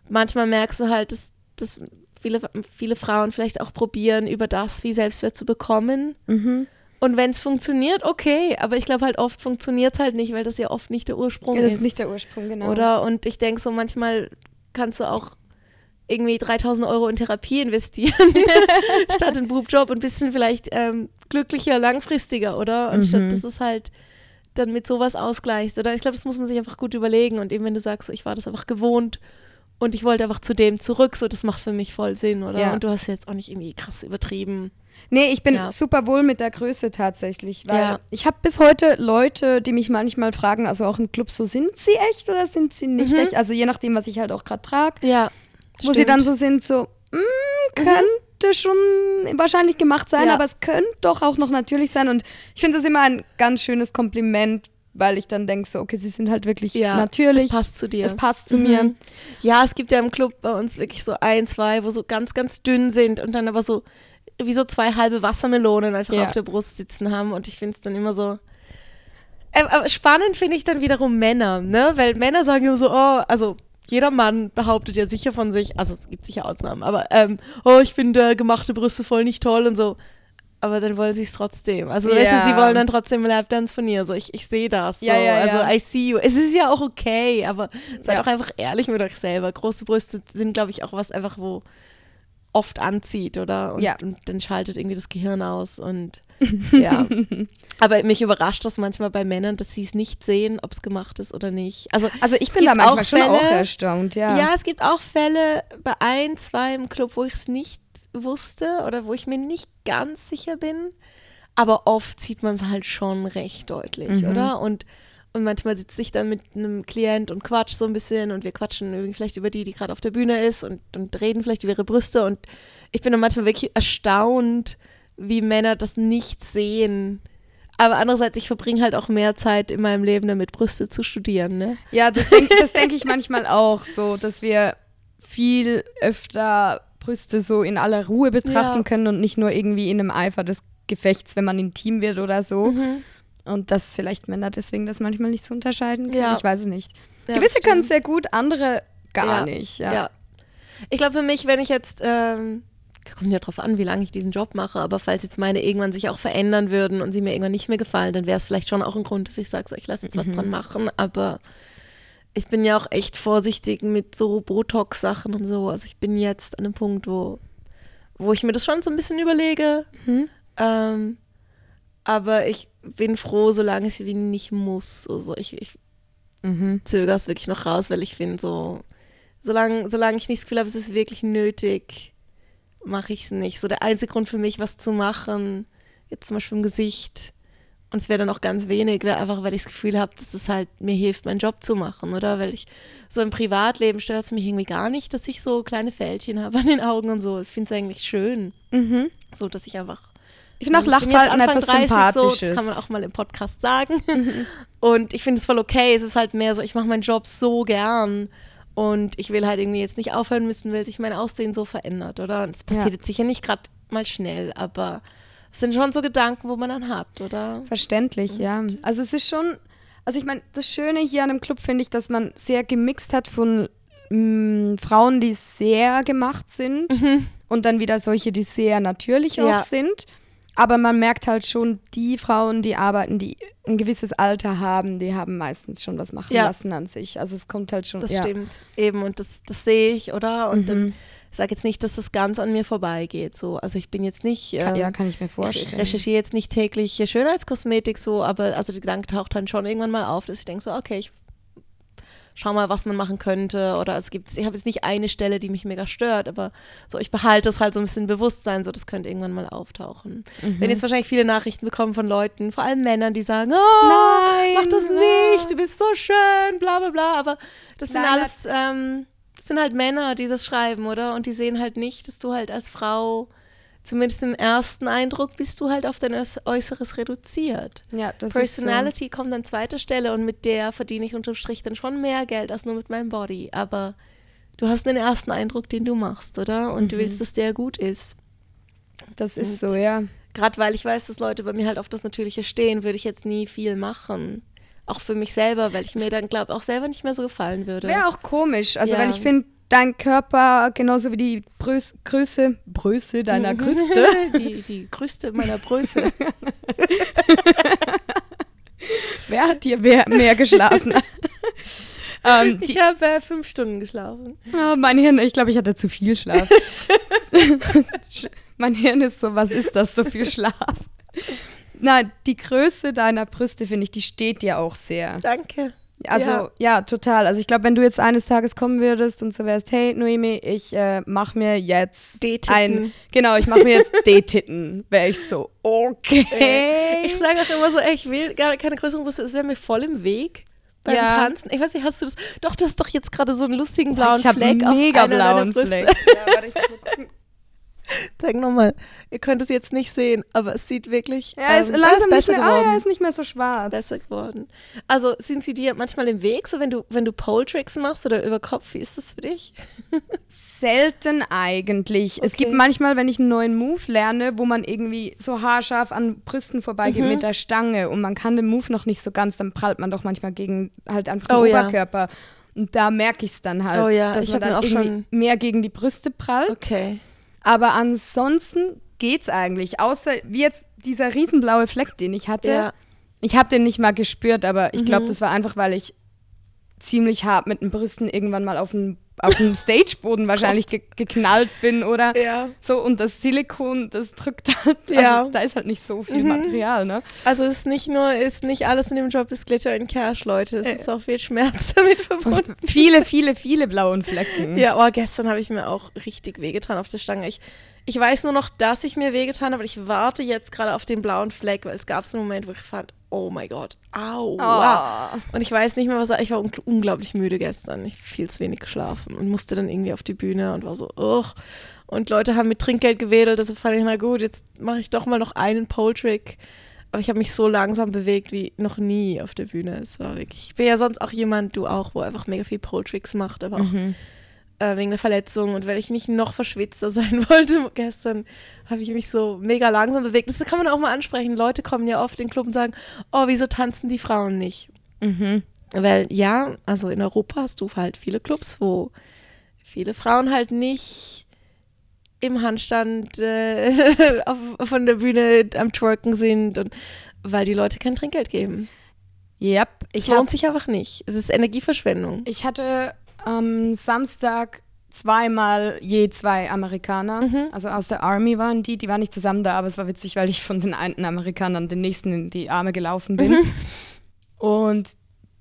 manchmal merkst du halt, dass, dass viele, viele Frauen vielleicht auch probieren, über das wie Selbstwert zu bekommen. Mhm. Und wenn es funktioniert, okay. Aber ich glaube halt oft funktioniert es halt nicht, weil das ja oft nicht der Ursprung ja das ist. ist nicht der Ursprung, genau. Oder? Und ich denke so, manchmal kannst du auch irgendwie 3000 Euro in Therapie investieren, statt in Boobjob und bist dann vielleicht ähm, glücklicher, langfristiger, oder? Anstatt Mhm. dass es halt dann mit sowas ausgleichst. Oder ich glaube, das muss man sich einfach gut überlegen. Und eben, wenn du sagst, ich war das einfach gewohnt und ich wollte einfach zu dem zurück, so, das macht für mich voll Sinn, oder? Ja. Und du hast jetzt auch nicht irgendwie krass übertrieben. Nee, ich bin Ja. super wohl mit der Größe tatsächlich. Weil Ja. ich habe bis heute Leute, die mich manchmal fragen, also auch im Club, so sind sie echt oder sind sie nicht Mhm. echt? Also je nachdem, was ich halt auch gerade trage. Ja. Wo sie dann so sind, so, mm, könnte schon wahrscheinlich gemacht sein, aber es könnte doch auch noch natürlich sein. Und ich finde das immer ein ganz schönes Kompliment, weil ich dann denke, so, okay, sie sind halt wirklich ja, natürlich. Es passt zu dir. Es passt zu Mhm. mir. Ja, es gibt ja im Club bei uns wirklich so ein, zwei, wo so ganz, ganz dünn sind und dann aber so wie so zwei halbe Wassermelonen einfach Ja. auf der Brust sitzen haben und ich finde es dann immer so. Äh, aber spannend finde ich dann wiederum Männer, ne? Weil Männer sagen immer so, oh, also jeder Mann behauptet ja sicher von sich, also es gibt sicher Ausnahmen, aber ähm, oh, ich finde äh, gemachte Brüste voll nicht toll und so. Aber dann wollen sie es trotzdem. Also weißt du, Ja. sie wollen dann trotzdem Lapdance von ihr. So, ich, ich sehe das. So. Ja, ja, also ja. I see you. Es ist ja auch okay, aber seid Ja. auch einfach ehrlich mit euch selber. Große Brüste sind, glaube ich, auch was einfach, wo oft anzieht, oder? Und, Ja. und dann schaltet irgendwie das Gehirn aus und ja. Aber mich überrascht das manchmal bei Männern, dass sie es nicht sehen, ob es gemacht ist oder nicht. Also, Also ich bin da manchmal auch schon auch Fälle- erstaunt, ja. ja. es gibt auch Fälle bei ein, zwei im Club, wo ich es nicht wusste oder wo ich mir nicht ganz sicher bin. Aber oft sieht man es halt schon recht deutlich, Mhm. oder? Und, und manchmal sitze ich dann mit einem Klient und quatsch so ein bisschen und wir quatschen irgendwie vielleicht über die, die gerade auf der Bühne ist und, und reden vielleicht über ihre Brüste. Und ich bin dann manchmal wirklich erstaunt, wie Männer das nicht sehen. Aber andererseits, ich verbringe halt auch mehr Zeit in meinem Leben damit, Brüste zu studieren, ne? Ja, das denke das denk ich manchmal auch so, dass wir viel öfter Brüste so in aller Ruhe betrachten Ja. können und nicht nur irgendwie in einem Eifer des Gefechts, wenn man intim wird oder so. Mhm. Und dass vielleicht Männer deswegen das manchmal nicht so unterscheiden können. Ja. Ich weiß es nicht. Ja, Gewisse können es sehr gut, andere gar nicht. Ja. Ich glaube, für mich, wenn ich jetzt, ähm, kommt ja drauf an, wie lange ich diesen Job mache, aber falls jetzt meine irgendwann sich auch verändern würden und sie mir irgendwann nicht mehr gefallen, dann wäre es vielleicht schon auch ein Grund, dass ich sage, so, ich lasse jetzt was dran machen, aber ich bin ja auch echt vorsichtig mit so Botox-Sachen und so. Also ich bin jetzt an einem Punkt, wo, wo ich mir das schon so ein bisschen überlege. Mhm. Ähm, aber ich bin froh, solange ich es nicht muss. Also ich, ich Mhm. zögere es wirklich noch raus, weil ich finde, so, solange, solange ich nicht das Gefühl habe, es ist wirklich nötig, mache ich es nicht. So der einzige Grund für mich, was zu machen, jetzt zum Beispiel im Gesicht, und es wäre dann auch ganz wenig, einfach, weil ich das Gefühl habe, dass es halt mir hilft, meinen Job zu machen, oder? Weil ich so im Privatleben stört es mich irgendwie gar nicht, dass ich so kleine Fältchen habe an den Augen und so. Ich finde es eigentlich schön, Mhm. so dass ich einfach Ich finde auch jetzt Lachfalten etwas 30, Sympathisches. So, das kann man auch mal im Podcast sagen. Und ich finde es voll okay. Es ist halt mehr so, ich mache meinen Job so gern. Und ich will halt irgendwie jetzt nicht aufhören müssen, weil sich mein Aussehen so verändert, oder? Und es passiert Ja. jetzt sicher nicht gerade mal schnell, aber es sind schon so Gedanken, wo man dann hat, oder? Verständlich, ja. Also es ist schon, also ich meine, das Schöne hier an dem Club finde ich, dass man sehr gemixt hat von mh, Frauen, die sehr gemacht sind und dann wieder solche, die sehr natürlich auch Ja. sind. Aber man merkt halt schon, die Frauen, die arbeiten, die ein gewisses Alter haben, die haben meistens schon was machen Ja. lassen an sich. Also es kommt halt schon. Das ja. stimmt. Eben, und das, das sehe ich, oder? Und Mhm. dann, sage jetzt nicht, dass das ganz an mir vorbeigeht. So. Also ich bin jetzt nicht. Kann, ähm, ja, kann ich mir Ich vorstellen. recherchiere jetzt nicht täglich hier Schönheitskosmetik so, aber also der Gedanke taucht dann schon irgendwann mal auf, dass ich denke so, okay, ich schau mal, was man machen könnte oder es gibt, ich habe jetzt nicht eine Stelle, die mich mega stört, aber so, ich behalte es halt so ein bisschen Bewusstsein, so, das könnte irgendwann mal auftauchen. Mhm. Wenn jetzt wahrscheinlich viele Nachrichten bekommen von Leuten, vor allem Männern, die sagen, oh, Nein, mach das ah. nicht, du bist so schön, bla bla bla, aber das sind Nein, alles, ähm, das sind halt Männer, die das schreiben, oder? Und die sehen halt nicht, dass du halt als Frau, zumindest im ersten Eindruck, bist du halt auf dein Äuß- Äußeres reduziert. Ja, das Personality kommt an zweiter Stelle und mit der verdiene ich unterm Strich dann schon mehr Geld als nur mit meinem Body. Aber du hast den ersten Eindruck, den du machst, oder? Und du willst, dass der gut ist. ist so. Das ist Und- so, ja. Gerade weil ich weiß, dass Leute bei mir halt auf das Natürliche stehen, würde ich jetzt nie viel machen. Auch für mich selber, weil ich mir dann, glaube auch selber nicht mehr so gefallen würde. Wäre auch komisch, also Ja. weil ich finde, dein Körper, genauso wie die Brös Größe, Bröße deiner Mhm. Krüste, die, die Größte meiner Bröße. wer hat dir mehr, mehr geschlafen? ähm, die, Ich habe äh, fünf Stunden geschlafen. oh, mein Hirn, ich glaube, ich hatte zu viel Schlaf. mein Hirn ist so, was ist das, so viel Schlaf? Nein, die Größe deiner Brüste, finde ich, die steht dir auch sehr. Danke. Also, ja, Ja. total. Also, ich glaube, wenn du jetzt eines Tages kommen würdest und so wärst, hey, Noemi, ich äh, mach mir jetzt D-Titten. ein, genau, ich mache mir jetzt D-Titten, wäre ich so, okay. Ich sage auch immer so, ey, ich will gar keine größeren Brüste, es wäre mir voll im Weg beim Ja. Tanzen. Ich weiß nicht, hast du das? Doch, du hast doch jetzt gerade so einen lustigen Oh, blauen ich habe Fleck auf mega einer deiner blauen. Fleck. Ja, warte, ich muss mal gucken. Zeig nochmal. Ihr könnt es jetzt nicht sehen, aber es sieht wirklich Ja, ist ähm, langsam besser nicht mehr, ah, geworden. ja, ist nicht mehr so schwarz. besser geworden. Also sind sie dir manchmal im Weg, so wenn du, wenn du Pole Tricks machst oder über Kopf, wie ist das für dich? Selten eigentlich. Es Okay. gibt manchmal, wenn ich einen neuen Move lerne, wo man irgendwie so haarscharf an Brüsten vorbeigeht Mhm. mit der Stange und man kann den Move noch nicht so ganz, dann prallt man doch manchmal gegen halt einfach den Oh ja. Oberkörper. Und da merke ich es dann halt, Oh ja, dass ich man dann auch irgendwie mehr gegen die Brüste prallt. Okay. Aber ansonsten geht's eigentlich. Außer wie jetzt dieser riesenblaue Fleck, den ich hatte. Ja. Ich habe den nicht mal gespürt, aber ich glaube, Mhm. das war einfach, weil ich ziemlich hart mit den Brüsten irgendwann mal auf den auf dem Stageboden wahrscheinlich ge geknallt bin oder Ja. so und das Silikon, das drückt halt, Ja. also da ist halt nicht so viel Mhm. Material, ne? Also es ist nicht nur, ist nicht alles in dem Job ist Glitter in Cash, Leute. Es Äh. ist auch viel Schmerz damit verbunden. Viele, viele, viele blauen Flecken. Ja, oh, gestern habe ich mir auch richtig wehgetan auf der Stange. Ich, ich weiß nur noch, dass ich mir wehgetan habe, aber ich warte jetzt gerade auf den blauen Fleck, weil es gab so einen Moment, wo ich fand, oh mein Gott, au. Oh. Und ich weiß nicht mehr, was ich war ungl- unglaublich müde gestern. Ich viel zu wenig geschlafen und musste dann irgendwie auf die Bühne und war so, ugh. Und Leute haben mit Trinkgeld gewedelt, also fand ich, na gut, jetzt mache ich doch mal noch einen Pole-Trick. Aber ich habe mich so langsam bewegt wie noch nie auf der Bühne. Es war wirklich, ich bin ja sonst auch jemand, du auch, wo einfach mega viel Pole-Tricks macht, aber auch Mhm. Äh, wegen der Verletzung und weil ich nicht noch verschwitzter sein wollte gestern, habe ich mich so mega langsam bewegt. Das kann man auch mal ansprechen. Leute kommen ja oft in den Club und sagen, oh, wieso tanzen die Frauen nicht? Mhm. Weil ja, also in Europa hast du halt viele Clubs, wo viele Frauen halt nicht im Handstand äh, auf, von der Bühne am Twerken sind und weil die Leute kein Trinkgeld geben. Yep. Es Ich, hab, lohnt sich einfach nicht. Es ist Energieverschwendung. ich hatte am Samstag zweimal je zwei Amerikaner. Mhm. Also aus der Army waren die, die waren nicht zusammen da, aber es war witzig, weil ich von den einen Amerikanern den nächsten in die Arme gelaufen bin. Mhm. Und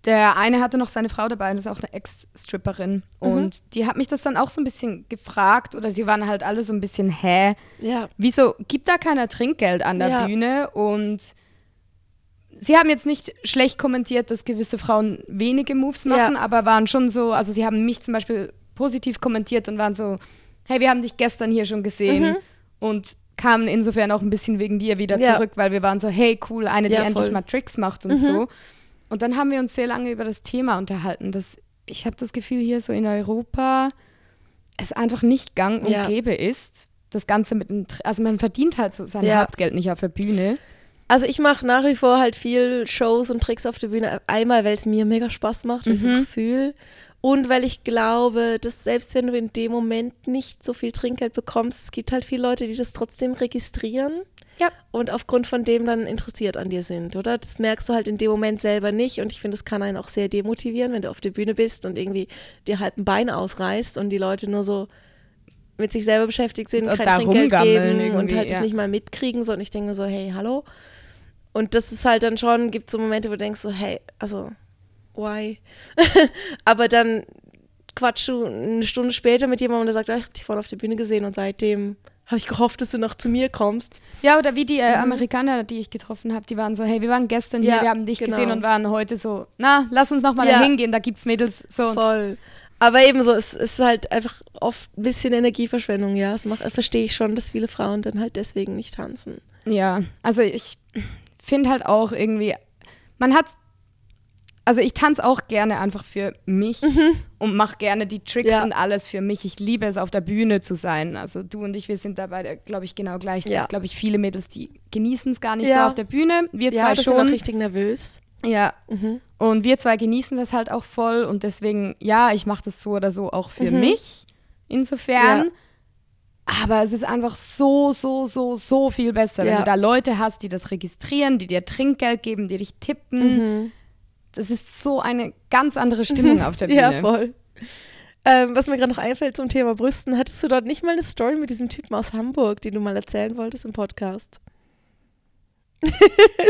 der eine hatte noch seine Frau dabei, und das ist auch eine Ex-Stripperin. Mhm. Und die hat mich das dann auch so ein bisschen gefragt, oder sie waren halt alle so ein bisschen, hä, Ja. wieso gibt da keiner Trinkgeld an der Ja. Bühne? Und sie haben jetzt nicht schlecht kommentiert, dass gewisse Frauen wenige Moves Ja. machen, aber waren schon so, also sie haben mich zum Beispiel positiv kommentiert und waren so, hey, wir haben dich gestern hier schon gesehen Mhm. und kamen insofern auch ein bisschen wegen dir wieder Ja. zurück, weil wir waren so, hey, cool, eine, die Ja, endlich mal Tricks macht und Mhm. so. Und dann haben wir uns sehr lange über das Thema unterhalten. Das, ich habe das Gefühl, hier so in Europa es einfach nicht gang und Ja. gäbe ist. Das Ganze mit dem, also man verdient halt so sein Ja. Hauptgeld nicht auf der Bühne. Also ich mache nach wie vor halt viel Shows und Tricks auf der Bühne. Einmal, weil es mir mega Spaß macht, das Mhm. Gefühl. Und weil ich glaube, dass selbst wenn du in dem Moment nicht so viel Trinkgeld bekommst, es gibt halt viele Leute, die das trotzdem registrieren. Ja. Und aufgrund von dem dann interessiert an dir sind, oder? Das merkst du halt in dem Moment selber nicht. Und ich finde, das kann einen auch sehr demotivieren, wenn du auf der Bühne bist und irgendwie dir halt ein Bein ausreißt und die Leute nur so mit sich selber beschäftigt sind, Und kein Trinkgeld geben und halt es ja. nicht mal mitkriegen. So. Und ich denke so, hey, hallo? Und das ist halt dann schon, gibt so Momente, wo du denkst so, hey, also, why? Aber dann quatschst du eine Stunde später mit jemandem, der sagt, ja, ich habe dich vorhin auf der Bühne gesehen und seitdem habe ich gehofft, dass du noch zu mir kommst. Ja, oder wie die äh, Amerikaner, die ich getroffen habe, die waren so, hey, wir waren gestern hier, Mhm. Ja, wir haben dich genau. gesehen und waren heute so, na, lass uns noch mal Ja. da hingehen, da gibt's Mädels so. Und Voll. Aber ebenso, es ist halt einfach oft ein bisschen Energieverschwendung, ja. Das verstehe ich schon, dass viele Frauen dann halt deswegen nicht tanzen. Ja, also ich finde halt auch irgendwie, man hat, also ich tanze auch gerne einfach für mich und mache gerne die Tricks Mhm. Ja. und alles für mich. Ich liebe es, auf der Bühne zu sein. Also du und ich, wir sind da beide, glaube ich, genau gleich. Es Ja. gibt, glaube ich, viele Mädels, die genießen es gar nicht Ja. so auf der Bühne. Wir ja, zwei das sind schon. auch richtig nervös. Ja, Mhm. und wir zwei genießen das halt auch voll und deswegen, ja, ich mache das so oder so auch für Mhm. mich. Insofern. Ja. Aber es ist einfach so, so, so, so viel besser, wenn Ja. du da Leute hast, die das registrieren, die dir Trinkgeld geben, die dich tippen. Mhm. Das ist so eine ganz andere Stimmung auf der Bühne. Ja, voll. Ähm, was mir gerade noch einfällt zum Thema Brüsten, hattest du dort nicht mal eine Story mit diesem Typen aus Hamburg, die du mal erzählen wolltest im Podcast?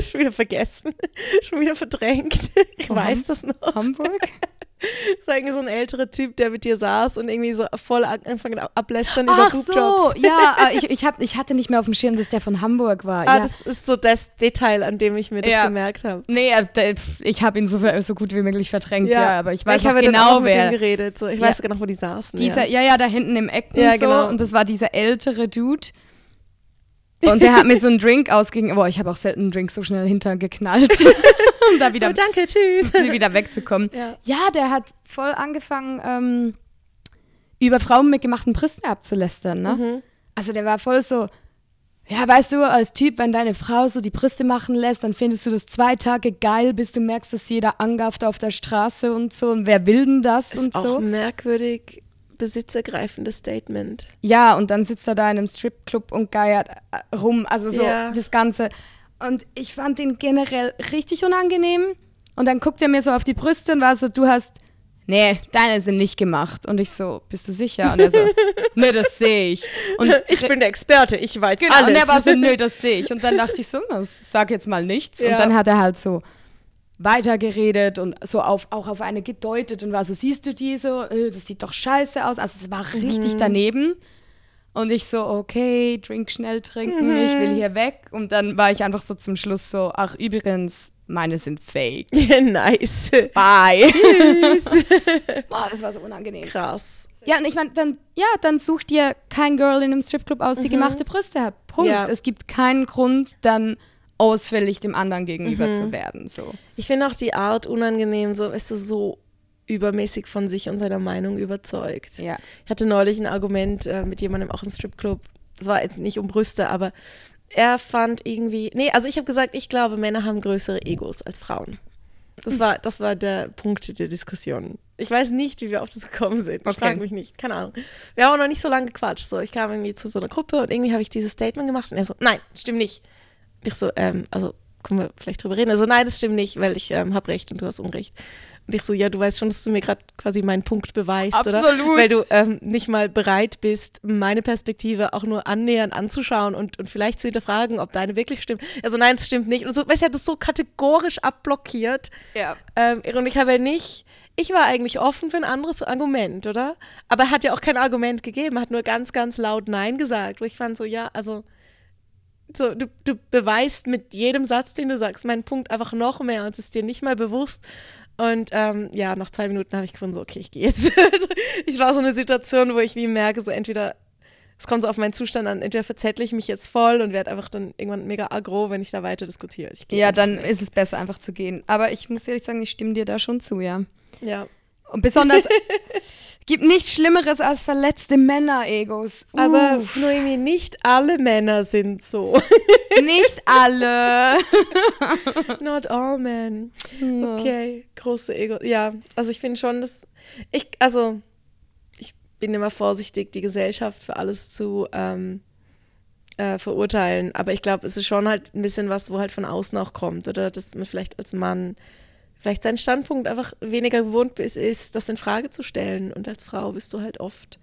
Schon wieder vergessen. Schon wieder verdrängt. Ich Von weiß das noch. Hamburg? Das ist eigentlich so ein älterer Typ, der mit dir saß und irgendwie so voll an- angefangen ab- ablästern über Ach so, ja, äh, ich, ich, hab, ich hatte nicht mehr auf dem Schirm, dass der von Hamburg war. Ah, ja. das ist so das Detail, an dem ich mir das Ja. gemerkt habe. Nee, äh, ich habe ihn so, so gut wie möglich verdrängt, ja, aber ich weiß ich habe noch ja dann auch genau, mit dem wer. geredet. So. Ich Ja. weiß genau, wo die saßen. Dieser, ja. ja. ja, da hinten im Ecken Ja, so. genau. Und das war dieser ältere Dude. Und der hat mir so einen Drink ausgegeben. Boah, ich habe auch selten einen Drink so schnell hintergeknallt, um da wieder, so, danke, tschüss. wieder wegzukommen. Ja. Ja, der hat voll angefangen, ähm, über Frauen mit gemachten Brüsten abzulästern. Ne? Mhm. Also der war voll so, ja, weißt du, als Typ, wenn deine Frau so die Brüste machen lässt, dann findest du das zwei Tage geil, bis du merkst, dass jeder angafft auf der Straße und so. Und wer will denn das Ist und auch so? merkwürdig besitzergreifendes Statement. Ja, und dann sitzt er da in einem Stripclub und geiert äh, rum. Also so Ja. das Ganze. Und ich fand den generell richtig unangenehm. Und dann guckt er mir so auf die Brüste und war so, du hast nee, deine sind nicht gemacht. Und ich so, bist du sicher? Und er so, nee, das sehe ich. Und ich bin der Experte, ich weiß Genau, alles. und er war so, nö, das sehe ich. Und dann dachte ich so, sag jetzt mal nichts. Ja. Und dann hat er halt so weitergeredet und so auf, auch auf eine gedeutet und war so, siehst du die so, äh, das sieht doch scheiße aus. Also es war richtig Mhm. daneben. Und ich so, okay, drink schnell trinken, Mhm. ich will hier weg. Und dann war ich einfach so zum Schluss so, ach übrigens, meine sind fake. nice. Bye. Boah, das war so unangenehm. Krass. Ja, und ich meine, dann, ja, dann such dir kein Girl in einem Stripclub aus, die gemachte Brüste hat. Punkt. Mhm. Ja. Es gibt keinen Grund, dann ausfällig dem anderen gegenüber Mhm. zu werden. So. Ich finde auch die Art unangenehm, so ist es so übermäßig von sich und seiner Meinung überzeugt. Ja. Ich hatte neulich ein Argument äh, mit jemandem auch im Stripclub. Das war jetzt nicht um Brüste, aber er fand irgendwie. Nee, also ich habe gesagt, ich glaube, Männer haben größere Egos als Frauen. Das war, das war der Punkt der Diskussion. Ich weiß nicht, wie wir auf das gekommen sind. Ich Okay. frage mich nicht. Keine Ahnung. Wir haben auch noch nicht so lange gequatscht. So, ich kam irgendwie zu so einer Gruppe und irgendwie habe ich dieses Statement gemacht und er so, nein, stimmt nicht. Ich so, ähm, also können wir vielleicht drüber reden? Also nein, das stimmt nicht, weil ich ähm, habe recht und du hast Unrecht. Und ich so, ja, du weißt schon, dass du mir gerade quasi meinen Punkt beweist, oder? Absolut. Weil du ähm, nicht mal bereit bist, meine Perspektive auch nur annähernd anzuschauen und, und vielleicht zu hinterfragen, ob deine wirklich stimmt. Also nein, es stimmt nicht. Und so, weißt du, er hat das so kategorisch abblockiert. Ja. Ähm, und ich habe ja nicht, ich war eigentlich offen für ein anderes Argument, oder? Aber er hat ja auch kein Argument gegeben, hat nur ganz, ganz laut Nein gesagt. Wo ich fand so, ja, also, so, du, du beweist mit jedem Satz, den du sagst, meinen Punkt einfach noch mehr und es ist dir nicht mal bewusst. Und ähm, ja, nach zwei Minuten habe ich gefunden, so, okay, ich gehe jetzt. also, ich war so eine Situation, wo ich wie merke, so entweder, es kommt so auf meinen Zustand an, entweder verzettle ich mich jetzt voll und werde einfach dann irgendwann mega aggro, wenn ich da weiter diskutiere. Ja, dann weg. ist es besser, einfach zu gehen. Aber ich muss ehrlich sagen, ich stimme dir da schon zu, ja. Ja. Und besonders, gibt nichts Schlimmeres als verletzte Männer-Egos. Aber Uff, Noemi, nicht alle Männer sind so. nicht alle. Not all men. Okay, große Ego. Ja, also ich finde schon, dass ich, also ich bin immer vorsichtig, die Gesellschaft für alles zu ähm, äh, verurteilen. Aber ich glaube, es ist schon halt ein bisschen was, wo halt von außen auch kommt. Oder dass man vielleicht als Mann vielleicht seinen Standpunkt einfach weniger gewohnt ist, ist, das in Frage zu stellen. Und als Frau bist du halt oft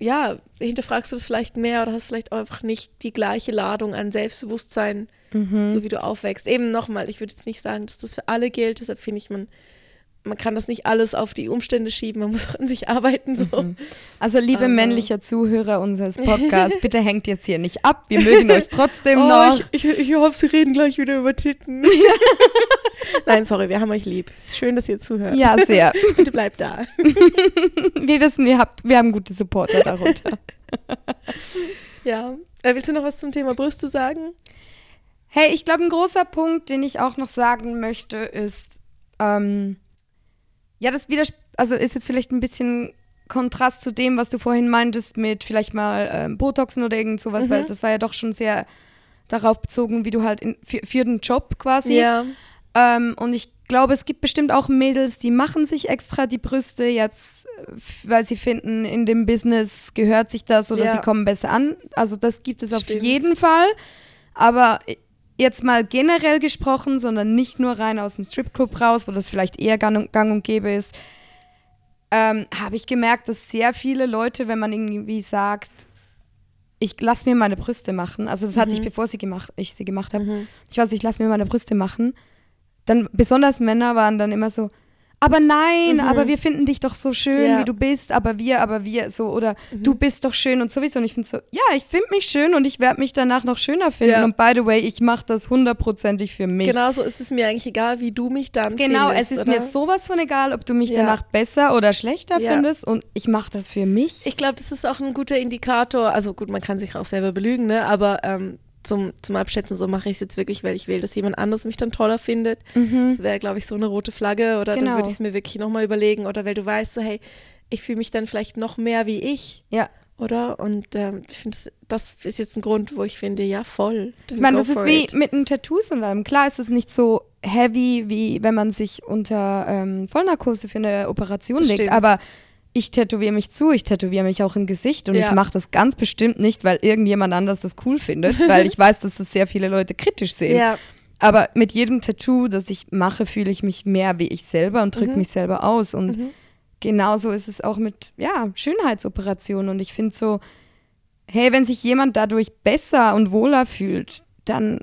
ja, hinterfragst du das vielleicht mehr oder hast vielleicht auch einfach nicht die gleiche Ladung an Selbstbewusstsein, so wie du aufwächst. Eben nochmal, ich würde jetzt nicht sagen, dass das für alle gilt, deshalb finde ich, man, man kann das nicht alles auf die Umstände schieben, man muss auch an sich arbeiten. So. Also, liebe Aber- männlicher Zuhörer unseres Podcasts, bitte hängt jetzt hier nicht ab. Wir mögen euch trotzdem Oh, noch. ich, ich, ich hoffe, sie reden gleich wieder über Titten. Nein, sorry, wir haben euch lieb. Schön, dass ihr zuhört. Ja, sehr. Bitte bleibt da. Wir wissen, ihr habt, wir haben gute Supporter darunter. Ja. Äh, willst du noch was zum Thema Brüste sagen? Hey, ich glaube, ein großer Punkt, den ich auch noch sagen möchte, ist, ähm, ja, das widers also ist jetzt vielleicht ein bisschen Kontrast zu dem, was du vorhin meintest mit vielleicht mal ähm, Botoxen oder irgend sowas, Mhm. weil das war ja doch schon sehr darauf bezogen, wie du halt in, für, für den Job quasi. Ja. Ähm, und ich glaube, es gibt bestimmt auch Mädels, die machen sich extra die Brüste jetzt, äh, weil sie finden, in dem Business gehört sich das oder Ja. sie kommen besser an. Also das gibt es auf Stimmt. jeden Fall. Aber jetzt mal generell gesprochen, sondern nicht nur rein aus dem Stripclub raus, wo das vielleicht eher gang und, gäbe ist, ähm, habe ich gemerkt, dass sehr viele Leute, wenn man irgendwie sagt, ich lasse mir meine Brüste machen, also das hatte ich, bevor sie gemacht, ich sie gemacht habe, ich weiß, ich lasse mir meine Brüste machen, dann besonders Männer waren dann immer so, aber nein, aber wir finden dich doch so schön, Ja. wie du bist, aber wir, aber wir, so, oder du bist doch schön und sowieso. Und ich finde so, ja, ich finde mich schön und ich werde mich danach noch schöner finden. Ja. Und by the way, ich mache das hundertprozentig für mich. Genauso ist es mir eigentlich egal, wie du mich dann Genau, findest, es ist oder? mir sowas von egal, ob du mich Ja. danach besser oder schlechter findest und ich mache das für mich. Ich glaube, das ist auch ein guter Indikator. Also gut, man kann sich auch selber belügen, ne? Aber ähm, zum, zum Abschätzen, so mache ich es jetzt wirklich, weil ich will, dass jemand anderes mich dann toller findet. Das wäre, glaube ich, so eine rote Flagge. Oder Genau. dann würde ich es mir wirklich nochmal überlegen. Oder weil du weißt, so, hey, ich fühle mich dann vielleicht noch mehr wie ich, ja. oder? Und ähm, ich finde, das, das ist jetzt ein Grund, wo ich finde, ja, voll. Ich meine, das ist wie mit den Tattoos und allem. Klar ist es nicht so heavy, wie wenn man sich unter ähm, Vollnarkose für eine Operation Das legt. stimmt. Aber ich tätowiere mich zu, ich tätowiere mich auch im Gesicht und Ja. ich mache das ganz bestimmt nicht, weil irgendjemand anders das cool findet, weil ich weiß, dass das sehr viele Leute kritisch sehen. Ja, Aber mit jedem Tattoo, das ich mache, fühle ich mich mehr wie ich selber und drücke Mhm. mich selber aus. Und Mhm. genauso ist es auch mit ja, Schönheitsoperationen. Und ich finde so, hey, wenn sich jemand dadurch besser und wohler fühlt, dann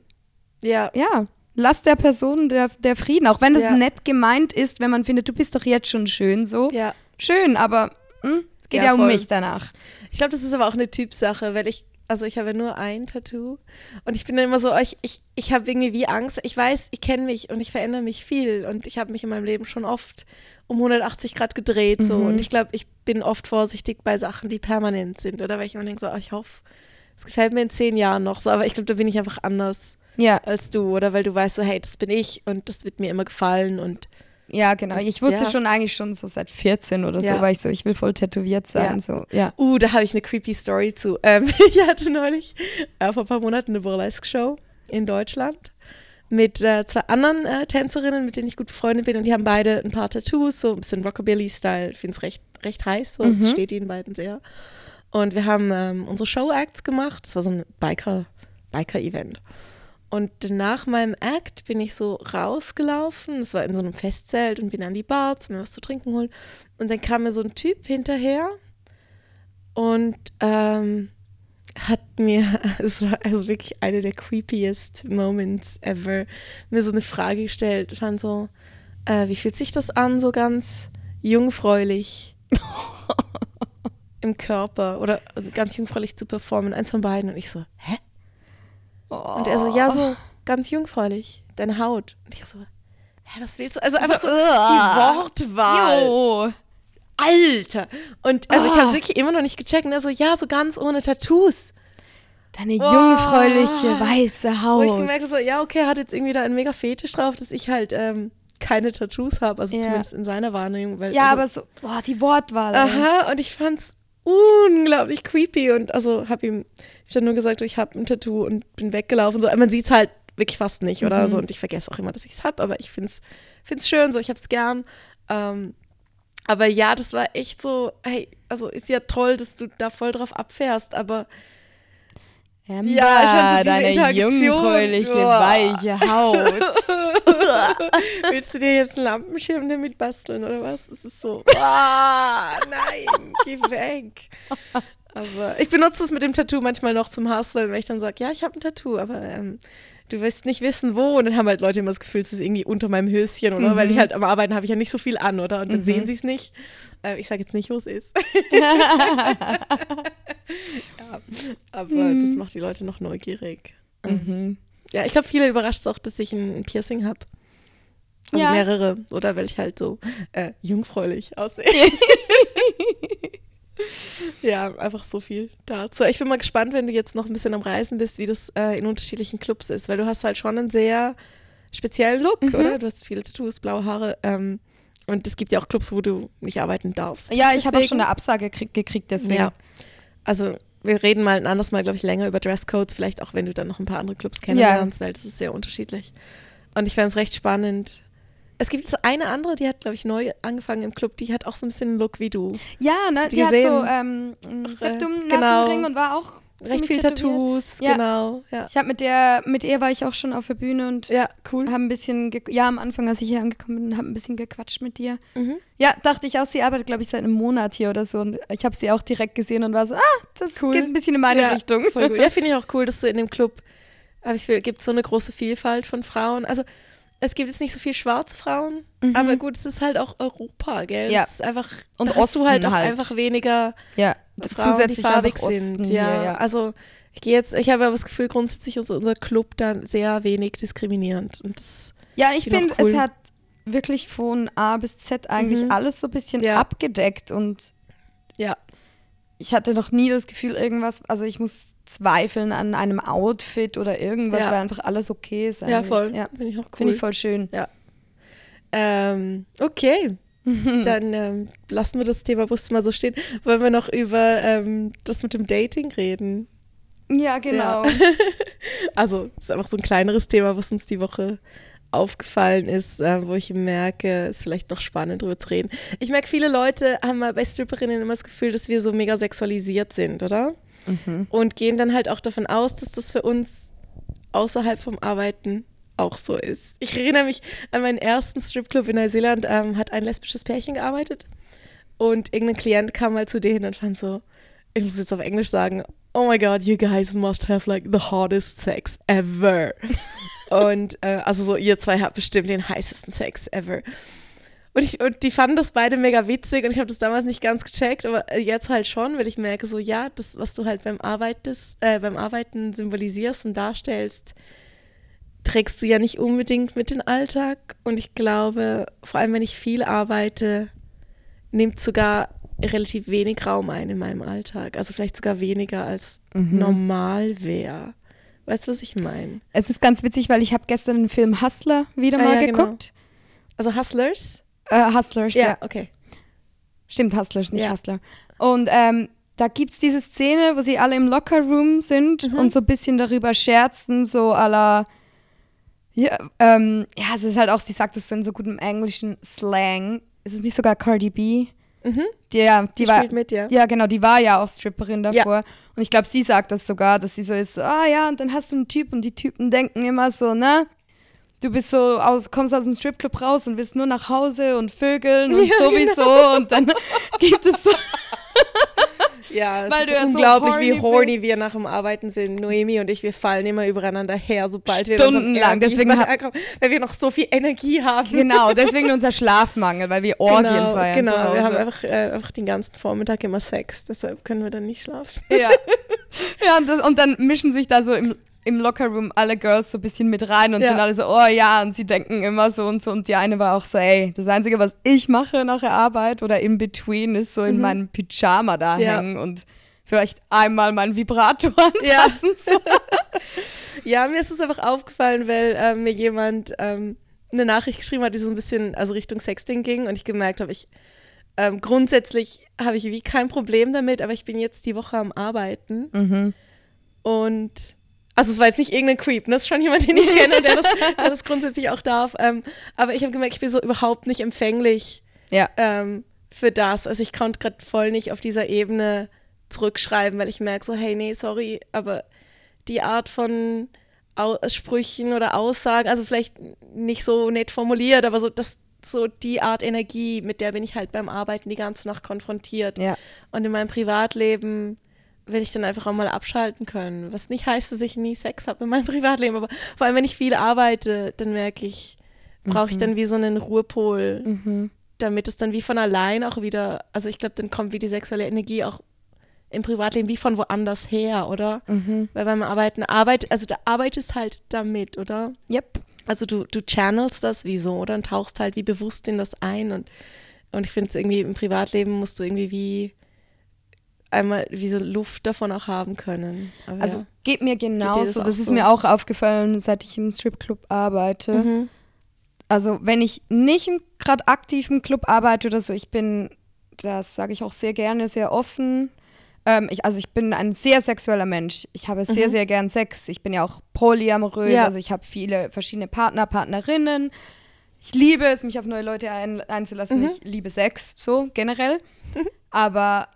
Ja, ja, lass der Person der, der Frieden. Auch wenn das Ja. nett gemeint ist, wenn man findet, du bist doch jetzt schon schön so. ja. Schön, aber hm, es geht ja, Ja, um voll. mich danach. Ich glaube, das ist aber auch eine Typsache, weil ich, also ich habe ja nur ein Tattoo und ich bin dann immer so, oh, ich, ich, ich habe irgendwie wie Angst. Ich weiß, ich kenne mich und ich verändere mich viel und ich habe mich in meinem Leben schon oft um 180 Grad gedreht so Mhm. und ich glaube, ich bin oft vorsichtig bei Sachen, die permanent sind oder weil ich immer denke so, oh, ich hoffe, es gefällt mir in zehn Jahren noch so, aber ich glaube, da bin ich einfach anders Ja, als du oder weil du weißt so, hey, das bin ich und das wird mir immer gefallen und ja, genau. Ich wusste Ja. schon eigentlich schon so seit 14 oder so, Ja. weil ich so, ich will voll tätowiert sein. Ja. So, ja. Uh, da habe ich eine creepy Story zu. Ähm, ich hatte neulich äh, vor ein paar Monaten eine Burlesque-Show in Deutschland mit äh, zwei anderen äh, Tänzerinnen, mit denen ich gut befreundet bin. Und die haben beide ein paar Tattoos, so ein bisschen Rockabilly-Style. Ich finde es recht, recht heiß, so. es Mhm. steht ihnen beiden sehr. Und wir haben ähm, unsere Show-Acts gemacht. Das war so ein Biker- Biker-Event. Und nach meinem Act bin ich so rausgelaufen. Es war in so einem Festzelt und bin an die Bar, zu mir was zu trinken holen. Und dann kam mir so ein Typ hinterher und ähm, hat mir, es war also wirklich eine der creepiest Moments ever, mir so eine Frage gestellt. Fand so, äh, wie fühlt sich das an, so ganz jungfräulich im Körper oder also ganz jungfräulich zu performen? Eins von beiden. Und ich so, hä? Und er so, ja, so ganz jungfräulich, deine Haut. Und ich so, hä, was willst du? Also einfach so, die Wortwahl. Jo. Alter. Und also ich Ah. habe wirklich immer noch nicht gecheckt. Und er so, ja, so ganz ohne Tattoos. Deine Oh. jungfräuliche weiße Haut. Wo ich gemerkt so, ja, okay, er hat jetzt irgendwie da einen mega Fetisch drauf, dass ich halt ähm, keine Tattoos habe. Also Ja. zumindest in seiner Wahrnehmung. Weil, ja, also, aber so, boah, die Wortwahl. Aha, und ich fand's unglaublich creepy und also habe ihm ich hab dann nur gesagt, ich habe ein Tattoo und bin weggelaufen. So, man sieht's halt wirklich fast nicht oder Mhm. so und ich vergesse auch immer, dass ich's hab, aber ich find's find's schön, so ich hab's gern. Ähm, aber ja, das war echt so, hey, also ist ja toll, dass du da voll drauf abfährst, aber Amber, Ja, deine jungfräuliche boah. weiche Haut. willst du dir jetzt einen Lampenschirm damit basteln oder was? Es ist so, ah, nein, geh weg. Aber ich benutze es mit dem Tattoo manchmal noch zum Husteln, wenn ich dann sage, ja, ich habe ein Tattoo, aber ähm, du wirst nicht wissen, wo. Und dann haben halt Leute immer das Gefühl, es ist irgendwie unter meinem Höschen, oder? Weil ich halt am Arbeiten habe ich ja nicht so viel an, oder? Und dann Mhm. sehen sie es nicht. Äh, ich sage jetzt nicht, wo es ist. ja, aber das macht die Leute noch neugierig. mhm. Ja, ich glaube, viele überrascht es auch, dass ich ein Piercing habe. Also Ja. mehrere. Oder weil ich halt so äh, jungfräulich aussehe. ja, einfach so viel dazu. Ich bin mal gespannt, wenn du jetzt noch ein bisschen am Reisen bist, wie das äh, in unterschiedlichen Clubs ist, weil du hast halt schon einen sehr speziellen Look, Mhm. oder? Du hast viele Tattoos, blaue Haare. Ähm, und es gibt ja auch Clubs, wo du nicht arbeiten darfst. Ja, ich habe auch schon eine Absage krieg, gekriegt, deswegen. ja. Also wir reden mal ein anderes Mal, glaube ich, länger über Dresscodes, vielleicht auch, wenn du dann noch ein paar andere Clubs kennenlernst, weil das ist sehr unterschiedlich. Und ich fände es recht spannend. Es gibt jetzt eine andere, die hat, glaube ich, neu angefangen im Club, die hat auch so ein bisschen einen Look wie du. Ja, ne, du die hat so ähm, ein Ach, äh, Septum, genau. Nasenring und war auch Recht viel tätowiert. Tattoos, Ja. genau. Ja. Ich habe mit der, mit ihr war ich auch schon auf der Bühne und ja, cool. habe ein bisschen, ja, am Anfang, als ich hier angekommen bin, habe ein bisschen gequatscht mit dir. Mhm. Ja, dachte ich auch, sie arbeitet, glaube ich, seit einem Monat hier oder so. Und ich habe sie auch direkt gesehen und war so, ah, das Cool. geht ein bisschen in meine Ja, Richtung. Voll gut. Ja, finde ich auch cool, dass du in dem Club, aber ich gibt so eine große Vielfalt von Frauen. Also es gibt jetzt nicht so viel schwarze Frauen, Mhm. aber gut, es ist halt auch Europa, gell? Ja. Es ist einfach, Und hast du halt Osten auch halt. einfach weniger Ja, Frauen, zusätzlich die farbig sind. Osten ja. hier, ja. Also ich gehe jetzt, ich habe aber das Gefühl, grundsätzlich ist unser Club dann sehr wenig diskriminierend. Und das, Ja, ich Finde cool. es hat wirklich von A bis Z eigentlich Mhm. alles so ein bisschen Ja. abgedeckt und ja, ich hatte noch nie das Gefühl, irgendwas, also ich muss zweifeln an einem Outfit oder irgendwas, Ja. weil einfach alles okay ist. ja, eigentlich. voll. Ja, Finde ich auch cool. finde ich voll schön. Ähm, okay, dann ähm, lassen wir das Thema Brust mal so stehen. Wollen wir noch über ähm, das mit dem Dating reden? Ja, genau. Ja. Also, es ist einfach so ein kleineres Thema, was uns die Woche aufgefallen ist, äh, wo ich merke, es ist vielleicht noch spannend drüber zu reden. Ich merke, viele Leute haben mal bei Stripperinnen immer das Gefühl, dass wir so mega sexualisiert sind, oder? Mhm. Und gehen dann halt auch davon aus, dass das für uns außerhalb vom Arbeiten auch so ist. Ich erinnere mich an meinen ersten Stripclub in Neuseeland, ähm, hat ein lesbisches Pärchen gearbeitet und irgendein Klient kam mal zu denen und fand so, ich muss jetzt auf Englisch sagen, oh my god, you guys must have like the hottest sex ever. und äh, also so, ihr zwei habt bestimmt den heißesten Sex ever. Und, ich, und die fanden das beide mega witzig und ich habe das damals nicht ganz gecheckt, aber jetzt halt schon, weil ich merke so, ja, das, was du halt beim, Arbeitest, äh, beim Arbeiten symbolisierst und darstellst, trägst du ja nicht unbedingt mit in den Alltag. Und ich glaube, vor allem wenn ich viel arbeite, nimmt sogar relativ wenig Raum ein in meinem Alltag. Also vielleicht sogar weniger als Mhm. normal wäre. Weißt du, was ich meine? Es ist ganz witzig, weil ich habe gestern den Film Hustler wieder Ah, mal ja, genau. geguckt. Also Hustlers? Äh, Hustlers, ja. okay. Stimmt, Hustlers, nicht Ja. Hustler. Und ähm, da gibt es diese Szene, wo sie alle im Lockerroom sind Mhm. und so ein bisschen darüber scherzen, so à la. Ja, ähm, ja, es ist halt auch, sie sagt es in so gutem englischen Slang. Ist es nicht sogar Cardi B? Mhm. Die, ja, die, Die war, spielt mit, ja. ja, genau, die war ja auch Stripperin Ja. davor. Und ich glaube, sie sagt das sogar, dass sie so ist, ah ja, und dann hast du einen Typ und die Typen denken immer so, ne? Du bist so aus, kommst aus dem Stripclub raus und willst nur nach Hause und vögeln und Ja, sowieso und dann gibt es so Ja, es Weil ist du ja so unglaublich, wie horny horny wir nach dem Arbeiten sind. Noemi und ich, wir fallen immer übereinander her, sobald wir in unserem Stundenlang, deswegen ankommen, weil wir noch so viel Energie haben. Genau, deswegen unser Schlafmangel, weil wir Orgien genau, feiern. Genau, wir haben einfach, äh, einfach den ganzen Vormittag immer Sex, deshalb können wir dann nicht schlafen. ja. ja und, das, und dann mischen sich da so im, im Lockerroom alle Girls so ein bisschen mit rein und Ja. sind alle so, oh ja, und sie denken immer so und so. Und die eine war auch so, ey, das Einzige, was ich mache nach der Arbeit oder in between, ist so in meinem Pyjama da Mhm. Ja. hängen und vielleicht einmal meinen Vibrator Ja. anfassen. So. Ja, mir ist es einfach aufgefallen, weil äh, mir jemand ähm, eine Nachricht geschrieben hat, die so ein bisschen also Richtung Sexting ging und ich gemerkt habe, ich ähm, grundsätzlich habe ich wie kein Problem damit, aber ich bin jetzt die Woche am Arbeiten Mhm. und also es war jetzt nicht irgendein Creep, ne? das ist schon jemand, den ich kenne, der das, der das grundsätzlich auch darf. Ähm, aber ich habe gemerkt, ich bin so überhaupt nicht empfänglich Ja. ähm, für das. Also ich konnte gerade voll nicht auf dieser Ebene zurückschreiben, weil ich merke so, hey, nee, sorry, aber die Art von Au Sprüchen oder Aussagen, also vielleicht nicht so nett formuliert, aber so das so die Art Energie, mit der bin ich halt beim Arbeiten die ganze Nacht konfrontiert. Ja. Und in meinem Privatleben will ich dann einfach auch mal abschalten können. Was nicht heißt, dass ich nie Sex habe in meinem Privatleben, aber vor allem, wenn ich viel arbeite, dann merke ich, brauche ich dann wie so einen Ruhepol, Mhm. damit es dann wie von allein auch wieder, also ich glaube, dann kommt wie die sexuelle Energie auch im Privatleben wie von woanders her, oder? Mhm. Weil beim Arbeiten, Arbeit, also da arbeitest halt damit, oder? Yep. Also du, du channelst das wie so, oder? Und tauchst halt wie bewusst in das ein und, und ich finde es irgendwie im Privatleben musst du irgendwie wie einmal wie so Luft davon auch haben können. Aber Also ja. geht mir genauso. das das auch ist so? mir auch aufgefallen, seit ich im Stripclub arbeite. Mhm. Also wenn ich nicht im gerade aktiven Club arbeite oder so, ich bin, das sage ich auch sehr gerne, sehr offen. Ähm, ich, also ich bin ein sehr sexueller Mensch. Ich habe sehr, Mhm. sehr gern Sex. Ich bin ja auch polyamorös, Ja. also ich habe viele verschiedene Partner, Partnerinnen. Ich liebe es, mich auf neue Leute ein, einzulassen. Mhm. Ich liebe Sex, so generell. Aber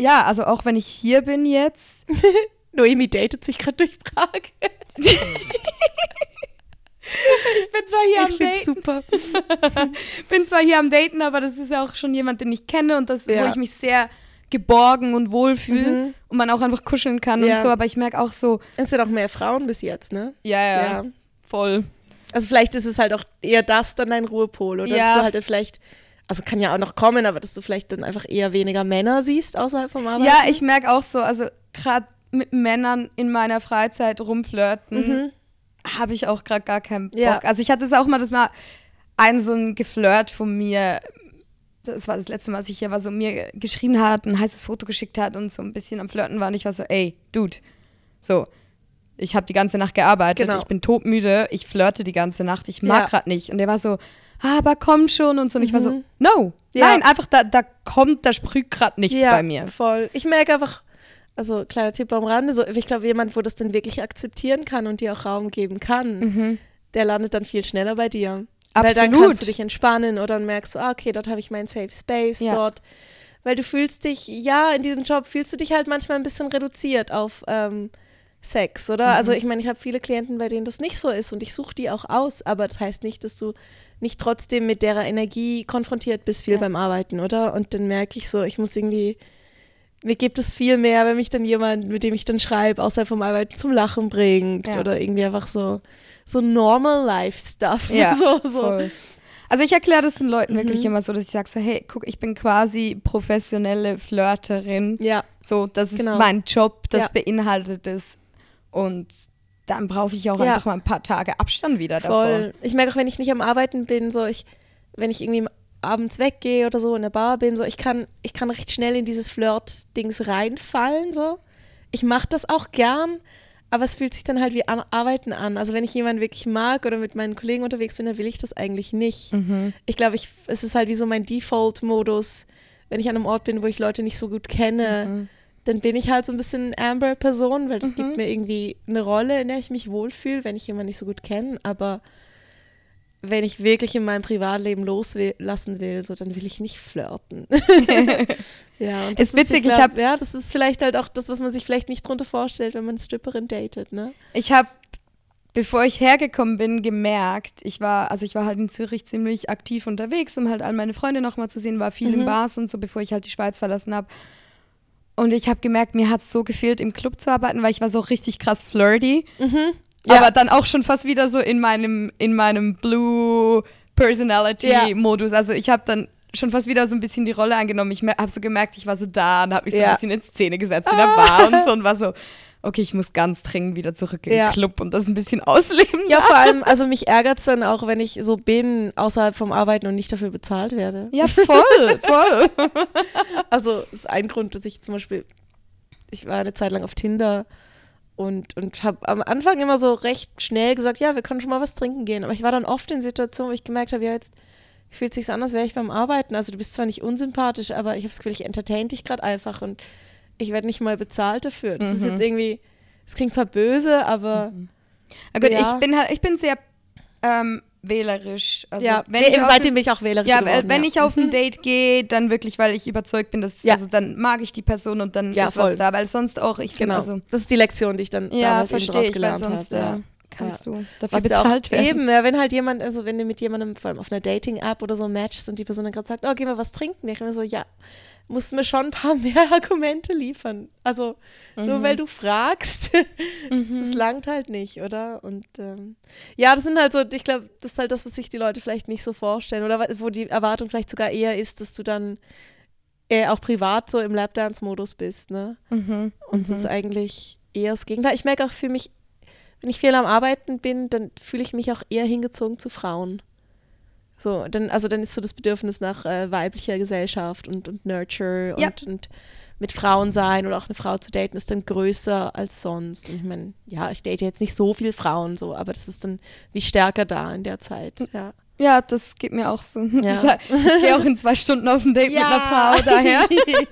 ja, also auch wenn ich hier bin jetzt, Noemi datet sich gerade durch Prag. ich bin zwar hier am ich finde Daten, super. bin zwar hier am Daten, aber das ist ja auch schon jemand, den ich kenne und das, wo Ja. ich mich sehr geborgen und wohlfühle Mhm. und man auch einfach kuscheln kann Ja. und so. Aber ich merke auch so, Es sind auch mehr Frauen bis jetzt, ne? ja, ja, Ja. voll. Also vielleicht ist es halt auch eher das dann dein Ruhepol oder Ja. dass du halt vielleicht, also kann ja auch noch kommen, aber dass du vielleicht dann einfach eher weniger Männer siehst außerhalb vom Arbeiten. Ja, ich merke auch so, also gerade mit Männern in meiner Freizeit rumflirten, Mhm. habe ich auch gerade gar keinen Bock. Ja. Also ich hatte es auch mal, dass mal ein so ein Geflirt von mir, das war das letzte Mal, als ich hier war, so mir geschrieben hat, ein heißes Foto geschickt hat und so ein bisschen am Flirten war und ich war so, ey, Dude, so, ich habe die ganze Nacht gearbeitet, Genau. ich bin todmüde, ich flirte die ganze Nacht, ich mag Ja. gerade nicht. Und der war so, aber komm schon und so. Und ich war so, Mhm. no, Ja. nein, einfach da, da kommt, da sprüht gerade nichts ja, bei mir. voll. Ich merke einfach, also kleiner Tipp am Rande, so, ich glaube, jemand, wo das dann wirklich akzeptieren kann und dir auch Raum geben kann, Mhm. der landet dann viel schneller bei dir. Weil dann Absolut. kannst du dich entspannen oder dann merkst du, ah, okay, dort habe ich meinen Safe Space, Ja. dort. Weil du fühlst dich, ja, in diesem Job fühlst du dich halt manchmal ein bisschen reduziert auf ähm, Sex, oder? Also ich meine, ich habe viele Klienten, bei denen das nicht so ist und ich suche die auch aus, aber das heißt nicht, dass du nicht trotzdem mit der Energie konfrontiert bist, viel Ja. beim Arbeiten, oder? Und dann merke ich so, ich muss irgendwie, mir gibt es viel mehr, wenn mich dann jemand, mit dem ich dann schreibe, außerhalb vom Arbeiten zum Lachen bringt Ja. oder irgendwie einfach so, so normal life stuff. Ja, so, so. Voll. Also ich erkläre das den Leuten wirklich Mhm. immer so, dass ich sage so, hey, guck, ich bin quasi professionelle Flirterin. Ja, So, das ist Genau. mein Job, das Ja. beinhaltet es. Und dann brauche ich auch Ja. einfach mal ein paar Tage Abstand wieder voll. Ich merke auch, wenn ich nicht am Arbeiten bin, so ich, wenn ich irgendwie abends weggehe oder so in der Bar bin, so ich kann, ich kann recht schnell in dieses Flirt-Dings reinfallen, so. Ich mache das auch gern, aber es fühlt sich dann halt wie an, Arbeiten an. Also wenn ich jemanden wirklich mag oder mit meinen Kollegen unterwegs bin, dann will ich das eigentlich nicht. davor. Mhm. Ich glaube, ich, es ist halt wie so mein Default-Modus, wenn ich an einem Ort bin, wo ich Leute nicht so gut kenne, Mhm. Dann bin ich halt so ein bisschen Amber-Person, weil das Mhm. gibt mir irgendwie eine Rolle, in der ich mich wohlfühle, wenn ich jemanden nicht so gut kenne. Aber wenn ich wirklich in meinem Privatleben loslassen will, so dann will ich nicht flirten. ja, und das Ist witzig, ich glaub, hab- ja, das ist vielleicht halt auch das, was man sich vielleicht nicht drunter vorstellt, wenn man Stripperin datet, ne? Ich habe, bevor ich hergekommen bin, gemerkt, ich war, also ich war halt in Zürich ziemlich aktiv unterwegs, um halt all meine Freunde nochmal zu sehen, war viel in Mhm. Bars und so, bevor ich halt die Schweiz verlassen habe. Und ich habe gemerkt, mir hat es so gefehlt, im Club zu arbeiten, weil ich war so richtig krass flirty. Ja. Aber dann auch schon fast wieder so in meinem, in meinem Blue Personality-Modus. Also ich habe dann schon fast wieder so ein bisschen die Rolle eingenommen. Ich habe so gemerkt, ich war so da und habe mich so Ja. ein bisschen in Szene gesetzt in der Bar und so und war so, okay, ich muss ganz dringend wieder zurück in Ja. den Club und das ein bisschen ausleben. Ja, vor allem, also mich ärgert es dann auch, wenn ich so bin, außerhalb vom Arbeiten und nicht dafür bezahlt werde. Ja, voll, voll. Also das ist ein Grund, dass ich zum Beispiel, ich war eine Zeit lang auf Tinder und, und habe am Anfang immer so recht schnell gesagt, ja, wir können schon mal was trinken gehen. Aber ich war dann oft in Situationen, wo ich gemerkt habe, ja, jetzt fühlt sich an, als wäre ich beim Arbeiten. Also du bist zwar nicht unsympathisch, aber ich habe das Gefühl, ich entertain dich gerade einfach und ich werde nicht mal bezahlt dafür. Das ist Mhm. jetzt irgendwie, es klingt zwar böse, aber Na gut, Ja. ich bin halt, ich bin sehr ähm, wählerisch. Also ja, wenn ich eben seitdem bin ich auch wählerisch ja, geworden. wenn ja. ich auf ein Date gehe, dann wirklich, weil ich überzeugt bin, dass Ja. also dann mag ich die Person und dann Ja, ist was voll. da, weil sonst auch ich Genau, also das ist die Lektion, die ich dann ja, damals eben verstehe daraus ich, weil gelernt sonst habe. äh, kannst du dafür Was bezahlt werden. eben, wenn halt jemand, also wenn du mit jemandem vor allem auf einer Dating-App oder so matchst und die Person dann gerade sagt, oh, gehen wir was trinken, ich bin so, ja, musst mir schon ein paar mehr Argumente liefern. Also nur Mhm. weil du fragst, Mhm. das langt halt nicht, oder? Und ähm, ja, das sind halt so, ich glaube, das ist halt das, was sich die Leute vielleicht nicht so vorstellen oder wo die Erwartung vielleicht sogar eher ist, dass du dann eher auch privat so im Lapdance-Modus bist, ne? Mhm. Und das ist Mhm. eigentlich eher das Gegenteil. Ich merke auch für mich, wenn ich viel am Arbeiten bin, dann fühle ich mich auch eher hingezogen zu Frauen. So, dann, also dann ist so das Bedürfnis nach äh, weiblicher Gesellschaft und, und Nurture und, Ja. und mit Frauen sein oder auch eine Frau zu daten, ist dann größer als sonst. Und ich meine, ja, ich date jetzt nicht so viele Frauen so, aber das ist dann wie stärker da in der Zeit. Ja. Ja, das geht mir auch so. Ja. Ich gehe auch in zwei Stunden auf ein Date mit einer Frau, daher.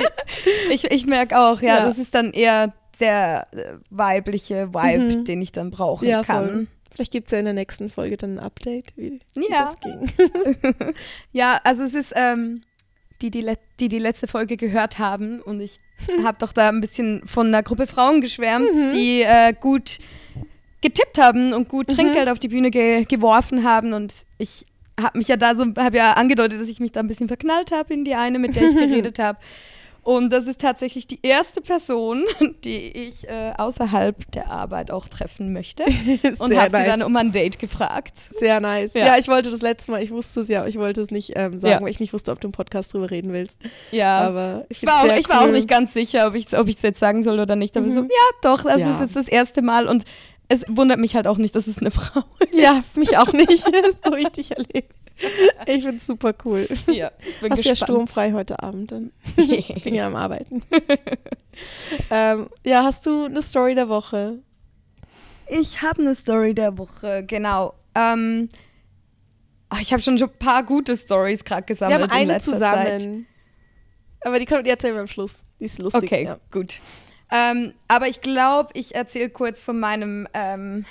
ich ich merke auch, ja, Ja. das ist dann eher der äh, weibliche Vibe, Mhm. den ich dann brauchen Ja, kann. voll. Vielleicht gibt es ja in der nächsten Folge dann ein Update, wie, wie Ja. das ging. Ja, also es ist, ähm, die, die, die die letzte Folge gehört haben und ich habe doch da ein bisschen von einer Gruppe Frauen geschwärmt, Mhm. die äh, gut getippt haben und gut Mhm. Trinkgeld auf die Bühne ge geworfen haben und ich habe mich ja da so, habe ja angedeutet, dass ich mich da ein bisschen verknallt habe in die eine, mit der ich geredet habe. Und das ist tatsächlich die erste Person, die ich äh, außerhalb der Arbeit auch treffen möchte. Und habe sie nice. dann um ein Date gefragt. Sehr nice. Ja. Ja. ich wollte das letzte Mal, ich wusste es ja, aber ich wollte es nicht ähm, sagen, Ja. weil ich nicht wusste, ob du im Podcast drüber reden willst. Ja. Aber ich, Ich war, auch, ich war auch nicht ganz sicher, ob ich es ob ich's jetzt sagen soll oder nicht. Aber Mhm. so, ja, doch, das Ja. ist jetzt das erste Mal und es wundert mich halt auch nicht, dass es eine Frau ist. Ja, mich auch nicht. so richtig erlebt. Ich finde es super cool. Ja, ich bin Hast ja gespannt. sturmfrei heute Abend. Dann. Ich bin ja am Arbeiten. ähm, ja, hast du eine Story der Woche? Ich habe eine Story der Woche, genau. Ähm, ah, ich habe schon ein paar gute Stories gerade Wir gesammelt haben in eine zusammen. Zeit. Aber die, können, die erzählen wir am Schluss. Die ist lustig. Okay, Ja. gut. Ähm, aber ich glaube, ich erzähle kurz von meinem ähm,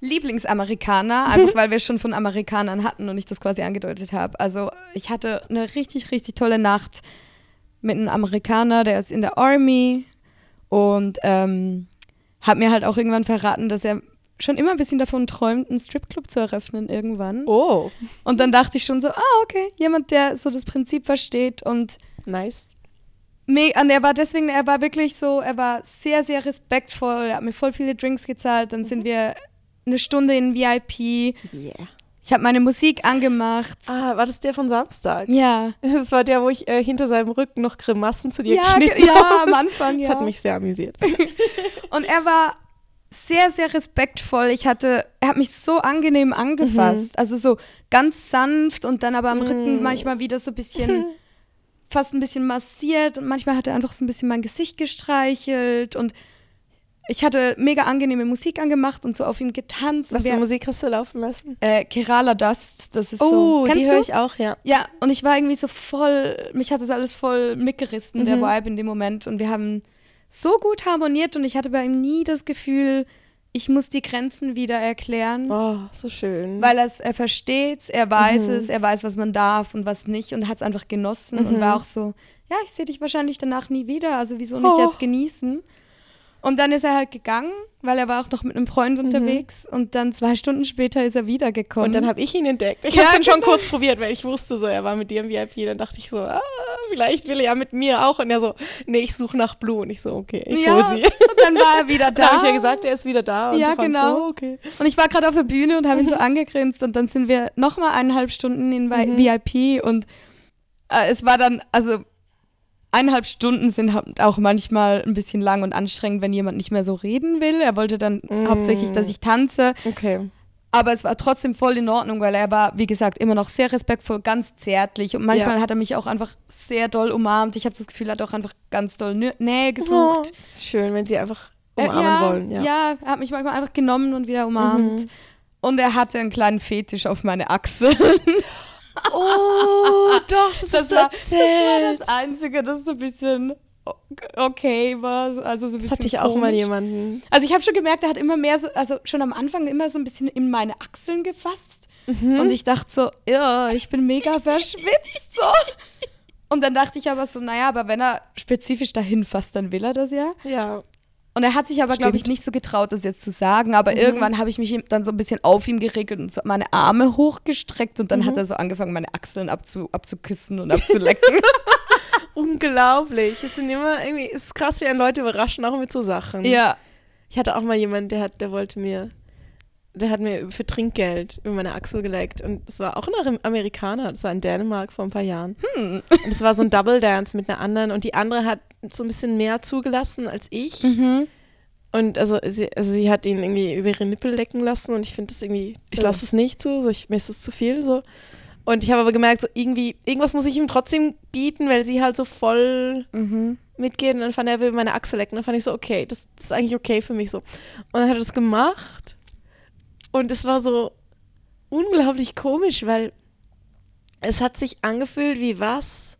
Lieblingsamerikaner, einfach weil wir schon von Amerikanern hatten und ich das quasi angedeutet habe. Also ich hatte eine richtig, richtig tolle Nacht mit einem Amerikaner, der ist in der Army und ähm, hat mir halt auch irgendwann verraten, dass er schon immer ein bisschen davon träumt, einen Stripclub zu eröffnen irgendwann. Oh, Und dann dachte ich schon so, ah, okay, jemand, der so das Prinzip versteht und nice. Und er war deswegen, er war wirklich so, er war sehr, sehr respektvoll, er hat mir voll viele Drinks gezahlt, dann sind wir eine Stunde in VIP, Yeah. ich habe meine Musik angemacht. Ah, war das der von Samstag? Ja. Das war der, wo ich äh, hinter seinem Rücken noch Grimassen zu dir Ja, geschnitten ge- ja, habe. am Anfang, Das ja. hat mich sehr amüsiert. Und er war sehr, sehr respektvoll. Ich hatte, er hat mich so angenehm angefasst. Also so ganz sanft und dann aber am Rücken manchmal wieder so ein bisschen, fast ein bisschen massiert und manchmal hat er einfach so ein bisschen mein Gesicht gestreichelt und ich hatte mega angenehme Musik angemacht und so auf ihm getanzt. Was für Musik hast du laufen lassen? äh, Kerala Dust, das ist Oh, so. Kennst die höre ich auch, ja. Ja, und ich war irgendwie so voll, mich hat das alles voll mitgerissen, der Mhm. Vibe in dem Moment. Und wir haben so gut harmoniert und ich hatte bei ihm nie das Gefühl, ich muss die Grenzen wieder erklären. Oh, so schön. Weil er's- er versteht's, er weiß Mhm. es, er weiß, was man darf und was nicht und hat es einfach genossen und Mhm. war auch so, ja, ich sehe dich wahrscheinlich danach nie wieder, also wieso nicht Oh. jetzt genießen? Und dann ist er halt gegangen, weil er war auch noch mit einem Freund unterwegs und dann zwei Stunden später ist er wiedergekommen. Mhm. Und dann habe ich ihn entdeckt. Ich Ja, habe ihn schon genau. kurz probiert, weil ich wusste so, er war mit dir im VIP. Dann dachte ich so, ah, vielleicht will er ja mit mir auch. Und er so, nee, ich suche nach Blue. Und ich so, okay, ich ja, hol sie. und dann war er wieder da. Da habe ich ja gesagt, er ist wieder da. Und Ja, genau. So, okay. Und ich war gerade auf der Bühne und habe ihn so Mhm. angegrinst und dann sind wir nochmal eineinhalb Stunden in VIP und äh, es war dann, also eineinhalb Stunden sind auch manchmal ein bisschen lang und anstrengend, wenn jemand nicht mehr so reden will. Er wollte dann Mm. hauptsächlich, dass ich tanze, Okay. aber es war trotzdem voll in Ordnung, weil er war, wie gesagt, immer noch sehr respektvoll, ganz zärtlich und manchmal Ja. hat er mich auch einfach sehr doll umarmt. Ich habe das Gefühl, er hat auch einfach ganz doll Nä- Nähe Oh, gesucht. das ist schön, wenn sie einfach Äh, umarmen ja, wollen. Ja. ja, er hat mich manchmal einfach genommen und wieder umarmt. Mhm. Und er hatte einen kleinen Fetisch auf meine Achsel. Oh, doch, das, Das war- Das war das Einzige, das so ein bisschen okay war. so- Also so ein Das bisschen hatte ich auch mal komisch. jemanden. Also ich habe schon gemerkt, er hat immer mehr so, also schon am Anfang immer so ein bisschen in meine Achseln gefasst. Mhm. Und ich dachte so, ja, ich bin mega verschwitzt. So. Und dann dachte ich aber so, naja, aber wenn er spezifisch dahin fasst, dann will er das ja. Ja. Und er hat sich aber, glaube ich, nicht so getraut, das jetzt zu sagen. Aber irgendwann habe ich mich dann so ein bisschen auf ihm geregelt und so meine Arme hochgestreckt. Und dann hat er so angefangen, meine Achseln abzu, abzuküssen und abzulecken. Unglaublich. Es sind immer irgendwie, es ist krass, wie einen Leute überraschen, auch mit so Sachen. ja. Ich hatte auch mal jemanden, der hat, der wollte mir, der hat mir für Trinkgeld über meine Achsel geleckt. Und es war auch ein Amer- Amerikaner, das war in Dänemark vor ein paar Jahren. Hm. Und es war so ein Double Dance mit einer anderen und die andere hat so ein bisschen mehr zugelassen als ich. Mhm. Und also sie, also sie hat ihn irgendwie über ihre Nippel lecken lassen und ich finde das irgendwie, ich lasse es nicht so, so ich, mir ist es zu viel so. Und ich habe aber gemerkt, so irgendwie, irgendwas muss ich ihm trotzdem bieten, weil sie halt so voll Mhm. mitgeht und dann fand er, er will meine Achsel lecken. Dann fand ich so, okay, das, das ist eigentlich okay für mich so. Und dann hat er das gemacht und es war so unglaublich komisch, weil es hat sich angefühlt wie was,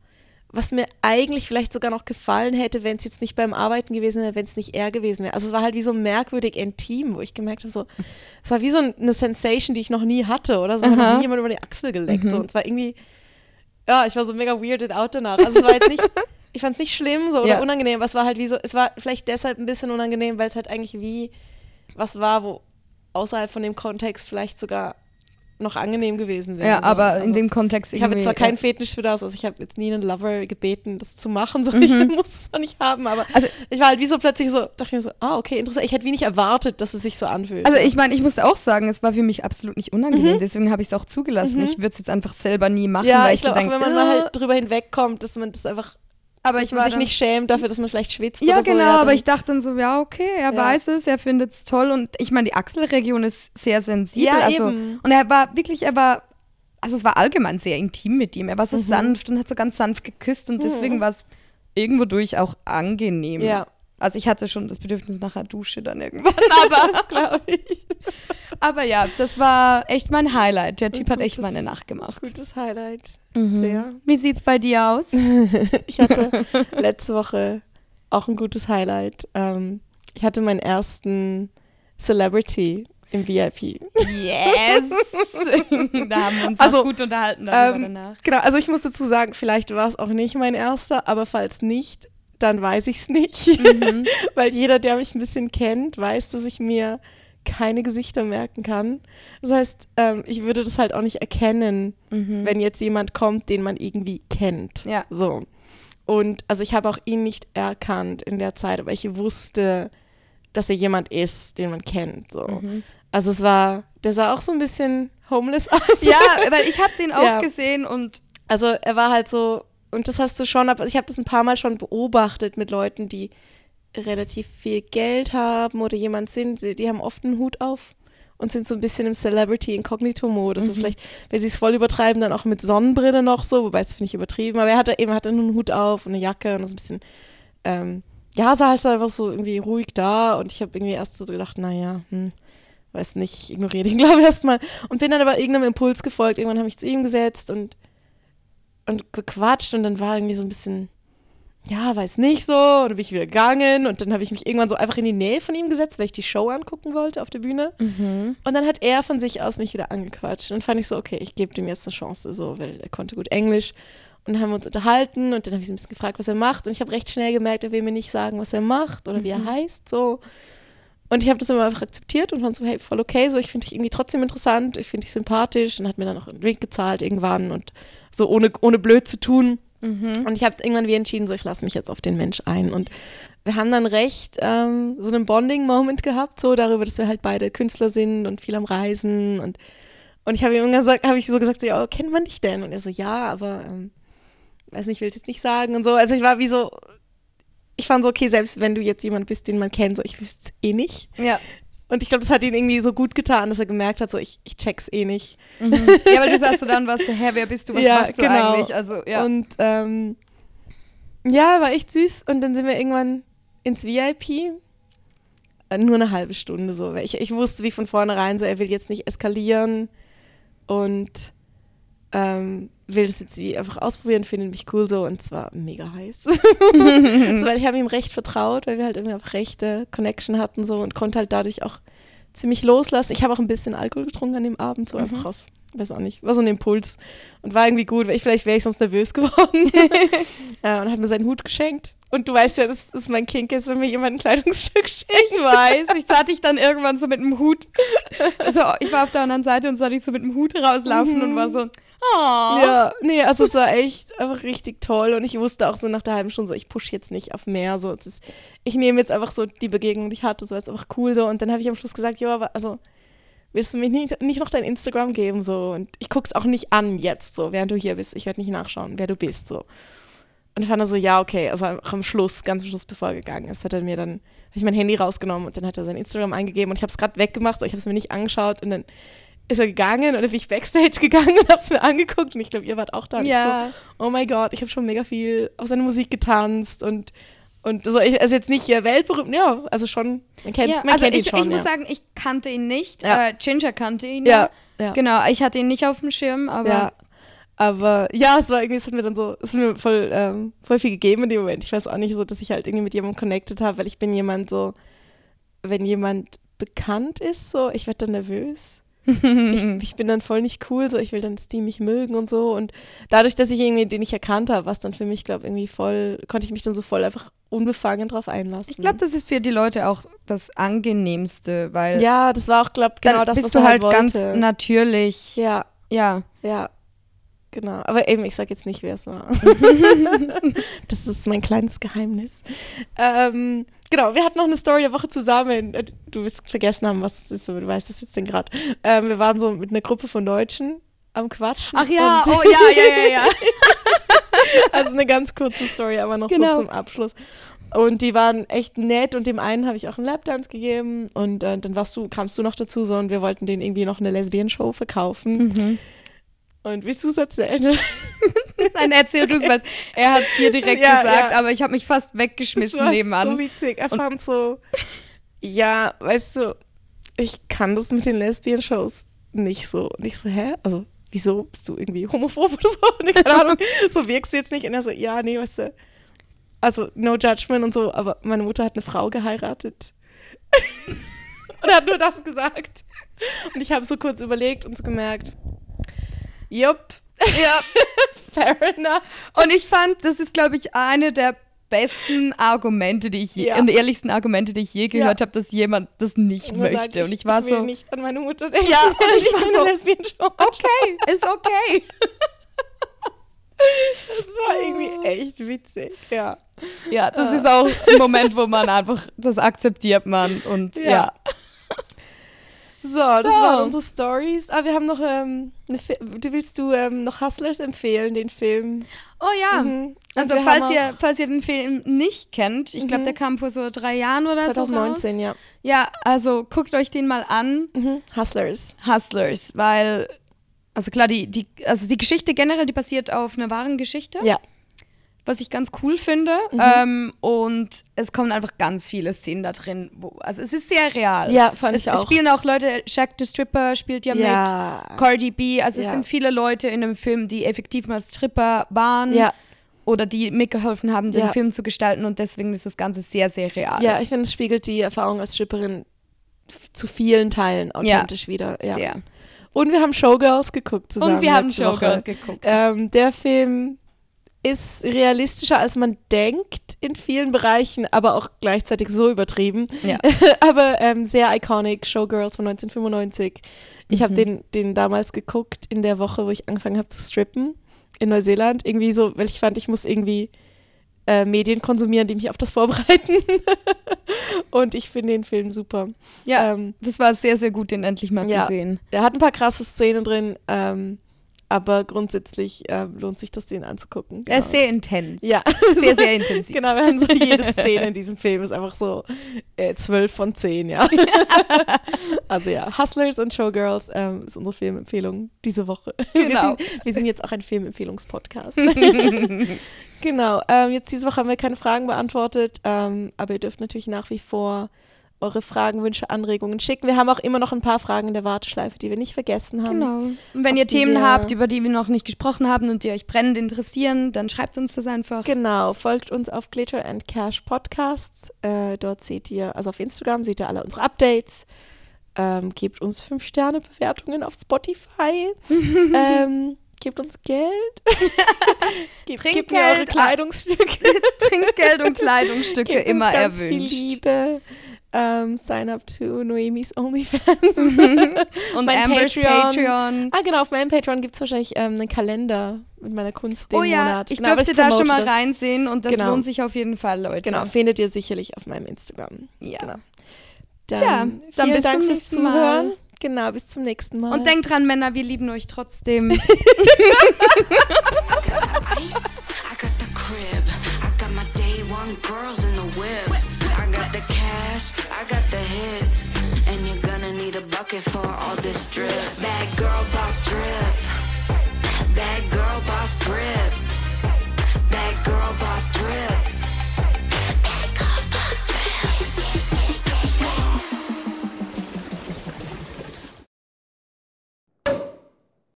was mir eigentlich vielleicht sogar noch gefallen hätte, wenn es jetzt nicht beim Arbeiten gewesen wäre, wenn es nicht er gewesen wäre. Also es war halt wie so merkwürdig intim, wo ich gemerkt habe, so, es war wie so eine Sensation, die ich noch nie hatte oder so. Hat Aha. noch nie jemand über die Achsel geleckt. Mhm. So. Und es war irgendwie, ja, ich war so mega weirded out danach. Also es war jetzt nicht, ich fand es nicht schlimm so oder Ja. unangenehm, aber es war halt wie so, es war vielleicht deshalb ein bisschen unangenehm, weil es halt eigentlich wie was war, wo außerhalb von dem Kontext vielleicht sogar noch angenehm gewesen wäre. Ja, so. aber Also- in dem Kontext ich habe jetzt zwar keinen Fetisch für das, also ich habe jetzt nie einen Lover gebeten, das zu machen, so Mhm. ich muss es auch nicht haben, aber Also- ich war halt wie so plötzlich so, dachte ich mir so, ah, okay, interessant. Ich hätte wie nicht erwartet, dass es sich so anfühlt. Also ich meine, ich muss auch sagen, es war für mich absolut nicht unangenehm, Mhm. deswegen habe ich es auch zugelassen. Mhm. Ich würde es jetzt einfach selber nie machen, ja, weil ich ich so glaube auch, denke, wenn man mal äh, halt drüber hinwegkommt, dass man das einfach, aber ich man war sich dann, nicht schämt dafür, dass man vielleicht schwitzt Ja, oder so. genau, dann- aber ich dachte dann so, ja, okay, er Ja. weiß es, er findet es toll und ich meine, die Achselregion ist sehr sensibel. Ja, also, eben. Und er war wirklich, er war, also es war allgemein sehr intim mit ihm. Er war so Mhm. sanft und hat so ganz sanft geküsst und deswegen war es irgendwo durch auch angenehm. Ja. Also ich hatte schon das Bedürfnis nach einer Dusche dann irgendwann, aber, das glaube ich. aber ja, das war echt mein Highlight. Der Typ hat echt Gutes- meine Nacht gemacht. Gutes Highlight. Mhm. Sehr. Wie sieht's bei dir aus? Ich hatte letzte Woche auch ein gutes Highlight. Ähm, ich hatte meinen ersten Celebrity im VIP. Yes! da haben wir uns Also, gut unterhalten darüber ähm, danach. Genau, also ich muss dazu sagen, vielleicht war es auch nicht mein erster, aber falls nicht, dann weiß ich es nicht. Mhm. Weil jeder, der mich ein bisschen kennt, weiß, dass ich mir keine Gesichter merken kann. Das heißt, ähm, ich würde das halt auch nicht erkennen, Mhm. wenn jetzt jemand kommt, den man irgendwie kennt. Ja. So. Und also ich habe auch ihn nicht erkannt in der Zeit, aber ich wusste, dass er jemand ist, den man kennt. So. Mhm. Also es war, der sah auch so ein bisschen homeless aus. Ja, weil ich habe den auch Ja. gesehen und Also er war halt so, und das hast du schon, aber ich habe das ein paar Mal schon beobachtet mit Leuten, die relativ viel Geld haben oder jemand sind, die haben oft einen Hut auf und sind so ein bisschen im Celebrity Incognito-Modus. So vielleicht, wenn sie es voll übertreiben, dann auch mit Sonnenbrille noch so, wobei es finde ich übertrieben. Aber er hatte eben hatte einen Hut auf und eine Jacke und so ein bisschen, ähm, ja, sah halt einfach so irgendwie ruhig da und ich habe irgendwie erst so gedacht, naja, hm, weiß nicht, ich ignoriere den, glaube ich, erstmal. Und bin dann aber irgendeinem Impuls gefolgt. Irgendwann habe ich zu ihm gesetzt und und gequatscht und dann war irgendwie so ein bisschen, ja, weiß nicht so. Und dann bin ich wieder gegangen und dann habe ich mich irgendwann so einfach in die Nähe von ihm gesetzt, weil ich die Show angucken wollte auf der Bühne. Mhm. Und dann hat er von sich aus mich wieder angequatscht. Und dann fand ich so, okay, ich gebe dem jetzt eine Chance, so, weil er konnte gut Englisch. Und dann haben wir uns unterhalten und dann habe ich ihn ein bisschen gefragt, was er macht. Und ich habe recht schnell gemerkt, er will mir nicht sagen, was er macht oder wie er heißt, so. Und ich habe das immer einfach akzeptiert und fand so, hey, voll okay, so, ich finde dich irgendwie trotzdem interessant, ich finde dich sympathisch und hat mir dann auch einen Drink gezahlt irgendwann und so ohne, ohne blöd zu tun. Mhm. Und ich habe irgendwann wie entschieden, so, ich lasse mich jetzt auf den Mensch ein. Und wir haben dann recht ähm, so einen Bonding-Moment gehabt, so darüber, dass wir halt beide Künstler sind und viel am Reisen. Und, und ich habe ihm irgendwann gesagt, habe ich so gesagt, so, ja, kennt man dich denn? Und er so, ja, aber ähm, weiß nicht, ich will es jetzt nicht sagen und so. Also ich war wie so, ich fand so, okay, selbst wenn du jetzt jemand bist, den man kennt, so ich wüsste es eh nicht. Ja. Und ich glaube, das hat ihn irgendwie so gut getan, dass er gemerkt hat, so ich, ich check's eh nicht. Mhm. Ja, weil du sagst du dann, was, hä, wer bist du, was Ja, machst du genau. eigentlich? Also, ja. Und ähm, ja, war echt süß. Und dann sind wir irgendwann ins VIP. Äh, Nur eine halbe Stunde so. Ich, ich wusste wie von vornherein so, er will jetzt nicht eskalieren und ähm, will das jetzt wie einfach ausprobieren, findet mich cool so und es war mega heiß. so, weil ich habe ihm recht vertraut, weil wir halt irgendwie auch rechte Connection hatten so und konnte halt dadurch auch ziemlich loslassen. Ich habe auch ein bisschen Alkohol getrunken an dem Abend, so einfach aus, weiß auch nicht, war so ein Impuls und war irgendwie gut, weil ich, vielleicht wäre ich sonst nervös geworden. ja, und hat mir seinen Hut geschenkt. Und du weißt ja, dass das mein Kink ist, wenn mir jemand ein Kleidungsstück schenkt. Ich weiß, ich sah dich dann irgendwann so mit dem Hut. Also ich war auf der anderen Seite und sah dich so mit dem Hut rauslaufen und war so, oh. Ja, nee, also es war echt einfach richtig toll und ich wusste auch so nach der halben Stunde so, ich push jetzt nicht auf mehr, so es ist, ich nehme jetzt einfach so die Begegnung, die ich hatte, so ist einfach cool so und dann habe ich am Schluss gesagt, ja, aber also willst du mir nicht, nicht noch dein Instagram geben so und ich guck's auch nicht an jetzt so, während du hier bist, ich werde nicht nachschauen, wer du bist so. Und ich fand dann so, ja, okay, also am Schluss, ganz am Schluss, bevor er gegangen ist, hat er mir dann, habe ich mein Handy rausgenommen und dann hat er sein Instagram eingegeben und ich habe es gerade weggemacht, so, ich habe es mir nicht angeschaut und dann ist er gegangen und dann bin ich Backstage gegangen und habe es mir angeguckt und ich glaube, ihr wart auch da. Und ich Ja. So, oh mein Gott, ich habe schon mega viel auf seine Musik getanzt und und so, ich, also jetzt nicht hier weltberühmt, ja, also schon, man kennt, Ja, man also kennt ihn ich, schon. ich muss ja. sagen, ich kannte ihn nicht. Ja. Äh, Ginger kannte ihn. ja, ja. Genau, ich hatte ihn nicht auf dem Schirm, aber ja. Aber ja, es war irgendwie, es hat mir dann so, es hat mir voll, ähm, voll viel gegeben in dem Moment. Ich weiß auch nicht so, dass ich halt irgendwie mit jemandem connected habe, weil ich bin jemand so, wenn jemand bekannt ist, so, ich werde dann nervös. Ich, ich bin dann voll nicht cool, so ich will dann, dass die mich mögen und so. Und dadurch, dass ich irgendwie den nicht erkannt habe, was dann für mich, glaube irgendwie voll, konnte ich mich dann so voll einfach unbefangen drauf einlassen. ich glaube, das ist für die Leute auch das Angenehmste, weil ja, das war auch, glaube genau das, bist was du halt halt ganz natürlich. Ja, Ja. ja. Genau, aber eben, ich sag jetzt nicht, wer es war. das ist mein kleines Geheimnis. Ähm, genau, wir hatten noch eine Story der Woche zusammen. Äh, Du wirst vergessen haben, was es ist, aber du weißt es jetzt denn gerade. Ähm, wir waren so mit einer Gruppe von Deutschen am Quatschen. Ach ja, oh ja, ja, ja, ja. also eine ganz kurze Story, aber noch Genau. so zum Abschluss. Und die waren echt nett und dem einen habe ich auch einen Lapdance gegeben und äh, dann warst du, kamst du noch dazu so und wir wollten denen irgendwie noch eine Lesbian-Show verkaufen. Mhm. Und willst du es erzählen? Nein, erzähl du es, weil er hat dir direkt Ja, gesagt, ja. aber ich habe mich fast Das weggeschmissen war nebenan. so witzig. Er fand so, ja, weißt du, ich kann das mit den Lesbian-Shows nicht so, nicht so, hä? Also, wieso bist du irgendwie homophob oder so? Nee, keine Ahnung, so wirkst du jetzt nicht. Und er so, ja, nee, weißt du, also no judgment und so, aber meine Mutter hat eine Frau geheiratet. und er hat nur das gesagt. Und ich habe so kurz überlegt und so gemerkt, jupp, Ja, fair enough. und ich fand, das ist, glaube ich, eine der besten Argumente, die ich je, Ja. und ehrlichsten Argumente, die ich je gehört Ja. habe, dass jemand das nicht Und möchte. sagt, und ich war ich will so, nicht an meine Mutter denken. Ja, und wenn ich war so, okay, ist okay. Das war irgendwie echt witzig, ja. Ja, das Ah. ist auch ein Moment, wo man einfach, das akzeptiert man und ja. Ja. So, das So. waren unsere Stories. Ah, wir haben noch, ähm, du willst du ähm, noch Hustlers empfehlen, den Film? Oh ja. Mhm. Also wir falls ihr, falls ihr den Film nicht kennt, ich glaube, Mhm. der kam vor so drei Jahren oder auch 2019, so ja. raus. Ja, also guckt euch den mal an. Mhm. Hustlers. Hustlers, weil, also klar, die, die, also die Geschichte generell, die basiert auf einer wahren Geschichte, Ja. Was ich ganz cool finde. Mhm. Ähm, und es kommen einfach ganz viele Szenen da drin. Wo, also es ist sehr real. Ja, fand es, ich es auch. spielen auch Leute, Shaq the Stripper spielt ja, Ja. mit, Cardi B, also es Ja. sind viele Leute in dem Film, die effektiv mal Stripper waren Ja, oder die mitgeholfen haben, den Ja. Film zu gestalten und deswegen ist das Ganze sehr, sehr real. ja, ich finde, es spiegelt die Erfahrung als Stripperin zu vielen Teilen authentisch wieder. Ja. Sehr. Und wir haben Showgirls geguckt zusammen. Und wir haben letzte Woche. Showgirls geguckt. Ähm, der Film ist realistischer, als man denkt in vielen Bereichen, aber auch gleichzeitig so übertrieben. Ja. aber ähm, sehr iconic, Showgirls von 1995. Ich habe Mhm. den, den damals geguckt in der Woche, wo ich angefangen habe zu strippen in Neuseeland. Irgendwie so, weil ich fand, ich muss irgendwie äh, Medien konsumieren, die mich auf das vorbereiten. Und ich finde den Film super. ja, Ähm, das war sehr, sehr gut, den endlich mal ja. zu sehen. er hat ein paar krasse Szenen drin, ähm, aber grundsätzlich ähm, lohnt sich das, den anzugucken. Er ist Genau. sehr intens. Ja. Sehr, sehr intensiv. Genau, wir haben so jede Szene in diesem Film ist einfach so äh, 12 von 10, ja. also ja, Hustlers und Showgirls ähm, ist unsere Filmempfehlung diese Woche. Genau. Wir, sind, wir sind jetzt auch ein Filmempfehlungspodcast. genau, ähm, jetzt diese Woche haben wir keine Fragen beantwortet, ähm, aber ihr dürft natürlich nach wie vor eure Fragen, Wünsche, Anregungen schicken. Wir haben auch immer noch ein paar Fragen in der Warteschleife, die wir nicht vergessen haben. Genau. Und wenn ihr Themen wir- habt, über die wir noch nicht gesprochen haben und die euch brennend interessieren, dann schreibt uns das einfach. Genau, folgt uns auf Glitter and Cash Podcasts. Äh, dort seht ihr, also auf Instagram seht ihr alle unsere Updates. Ähm, gebt uns 5-Sterne-Bewertungen auf Spotify. ähm, gebt uns Geld. gebt, gebt mir eure Trinkgeld, Kleidungsstücke. Trinkgeld und Kleidungsstücke gebt immer uns ganz erwünscht. viel Liebe. Um, sign up to Noemis OnlyFans. Mhm. Und mein Ambers Patreon. Patreon. Ah, genau, auf meinem Patreon gibt es wahrscheinlich ähm, einen Kalender mit meiner Kunst den Oh ja, Monat. ich genau, dürfte da schon mal das. reinsehen und das genau. lohnt sich auf jeden Fall, Leute. Genau, findet ihr sicherlich auf meinem Instagram. Ja. Genau. Dann, Tja, dann bis Dank zum fürs Zuhören. Mal. Genau, bis zum nächsten Mal. Und denkt dran, Männer, wir lieben euch trotzdem. I got the crib. I got my day one girls in the whip. pocket for all this drip. Bad girl boss drip. Bad girl boss drip.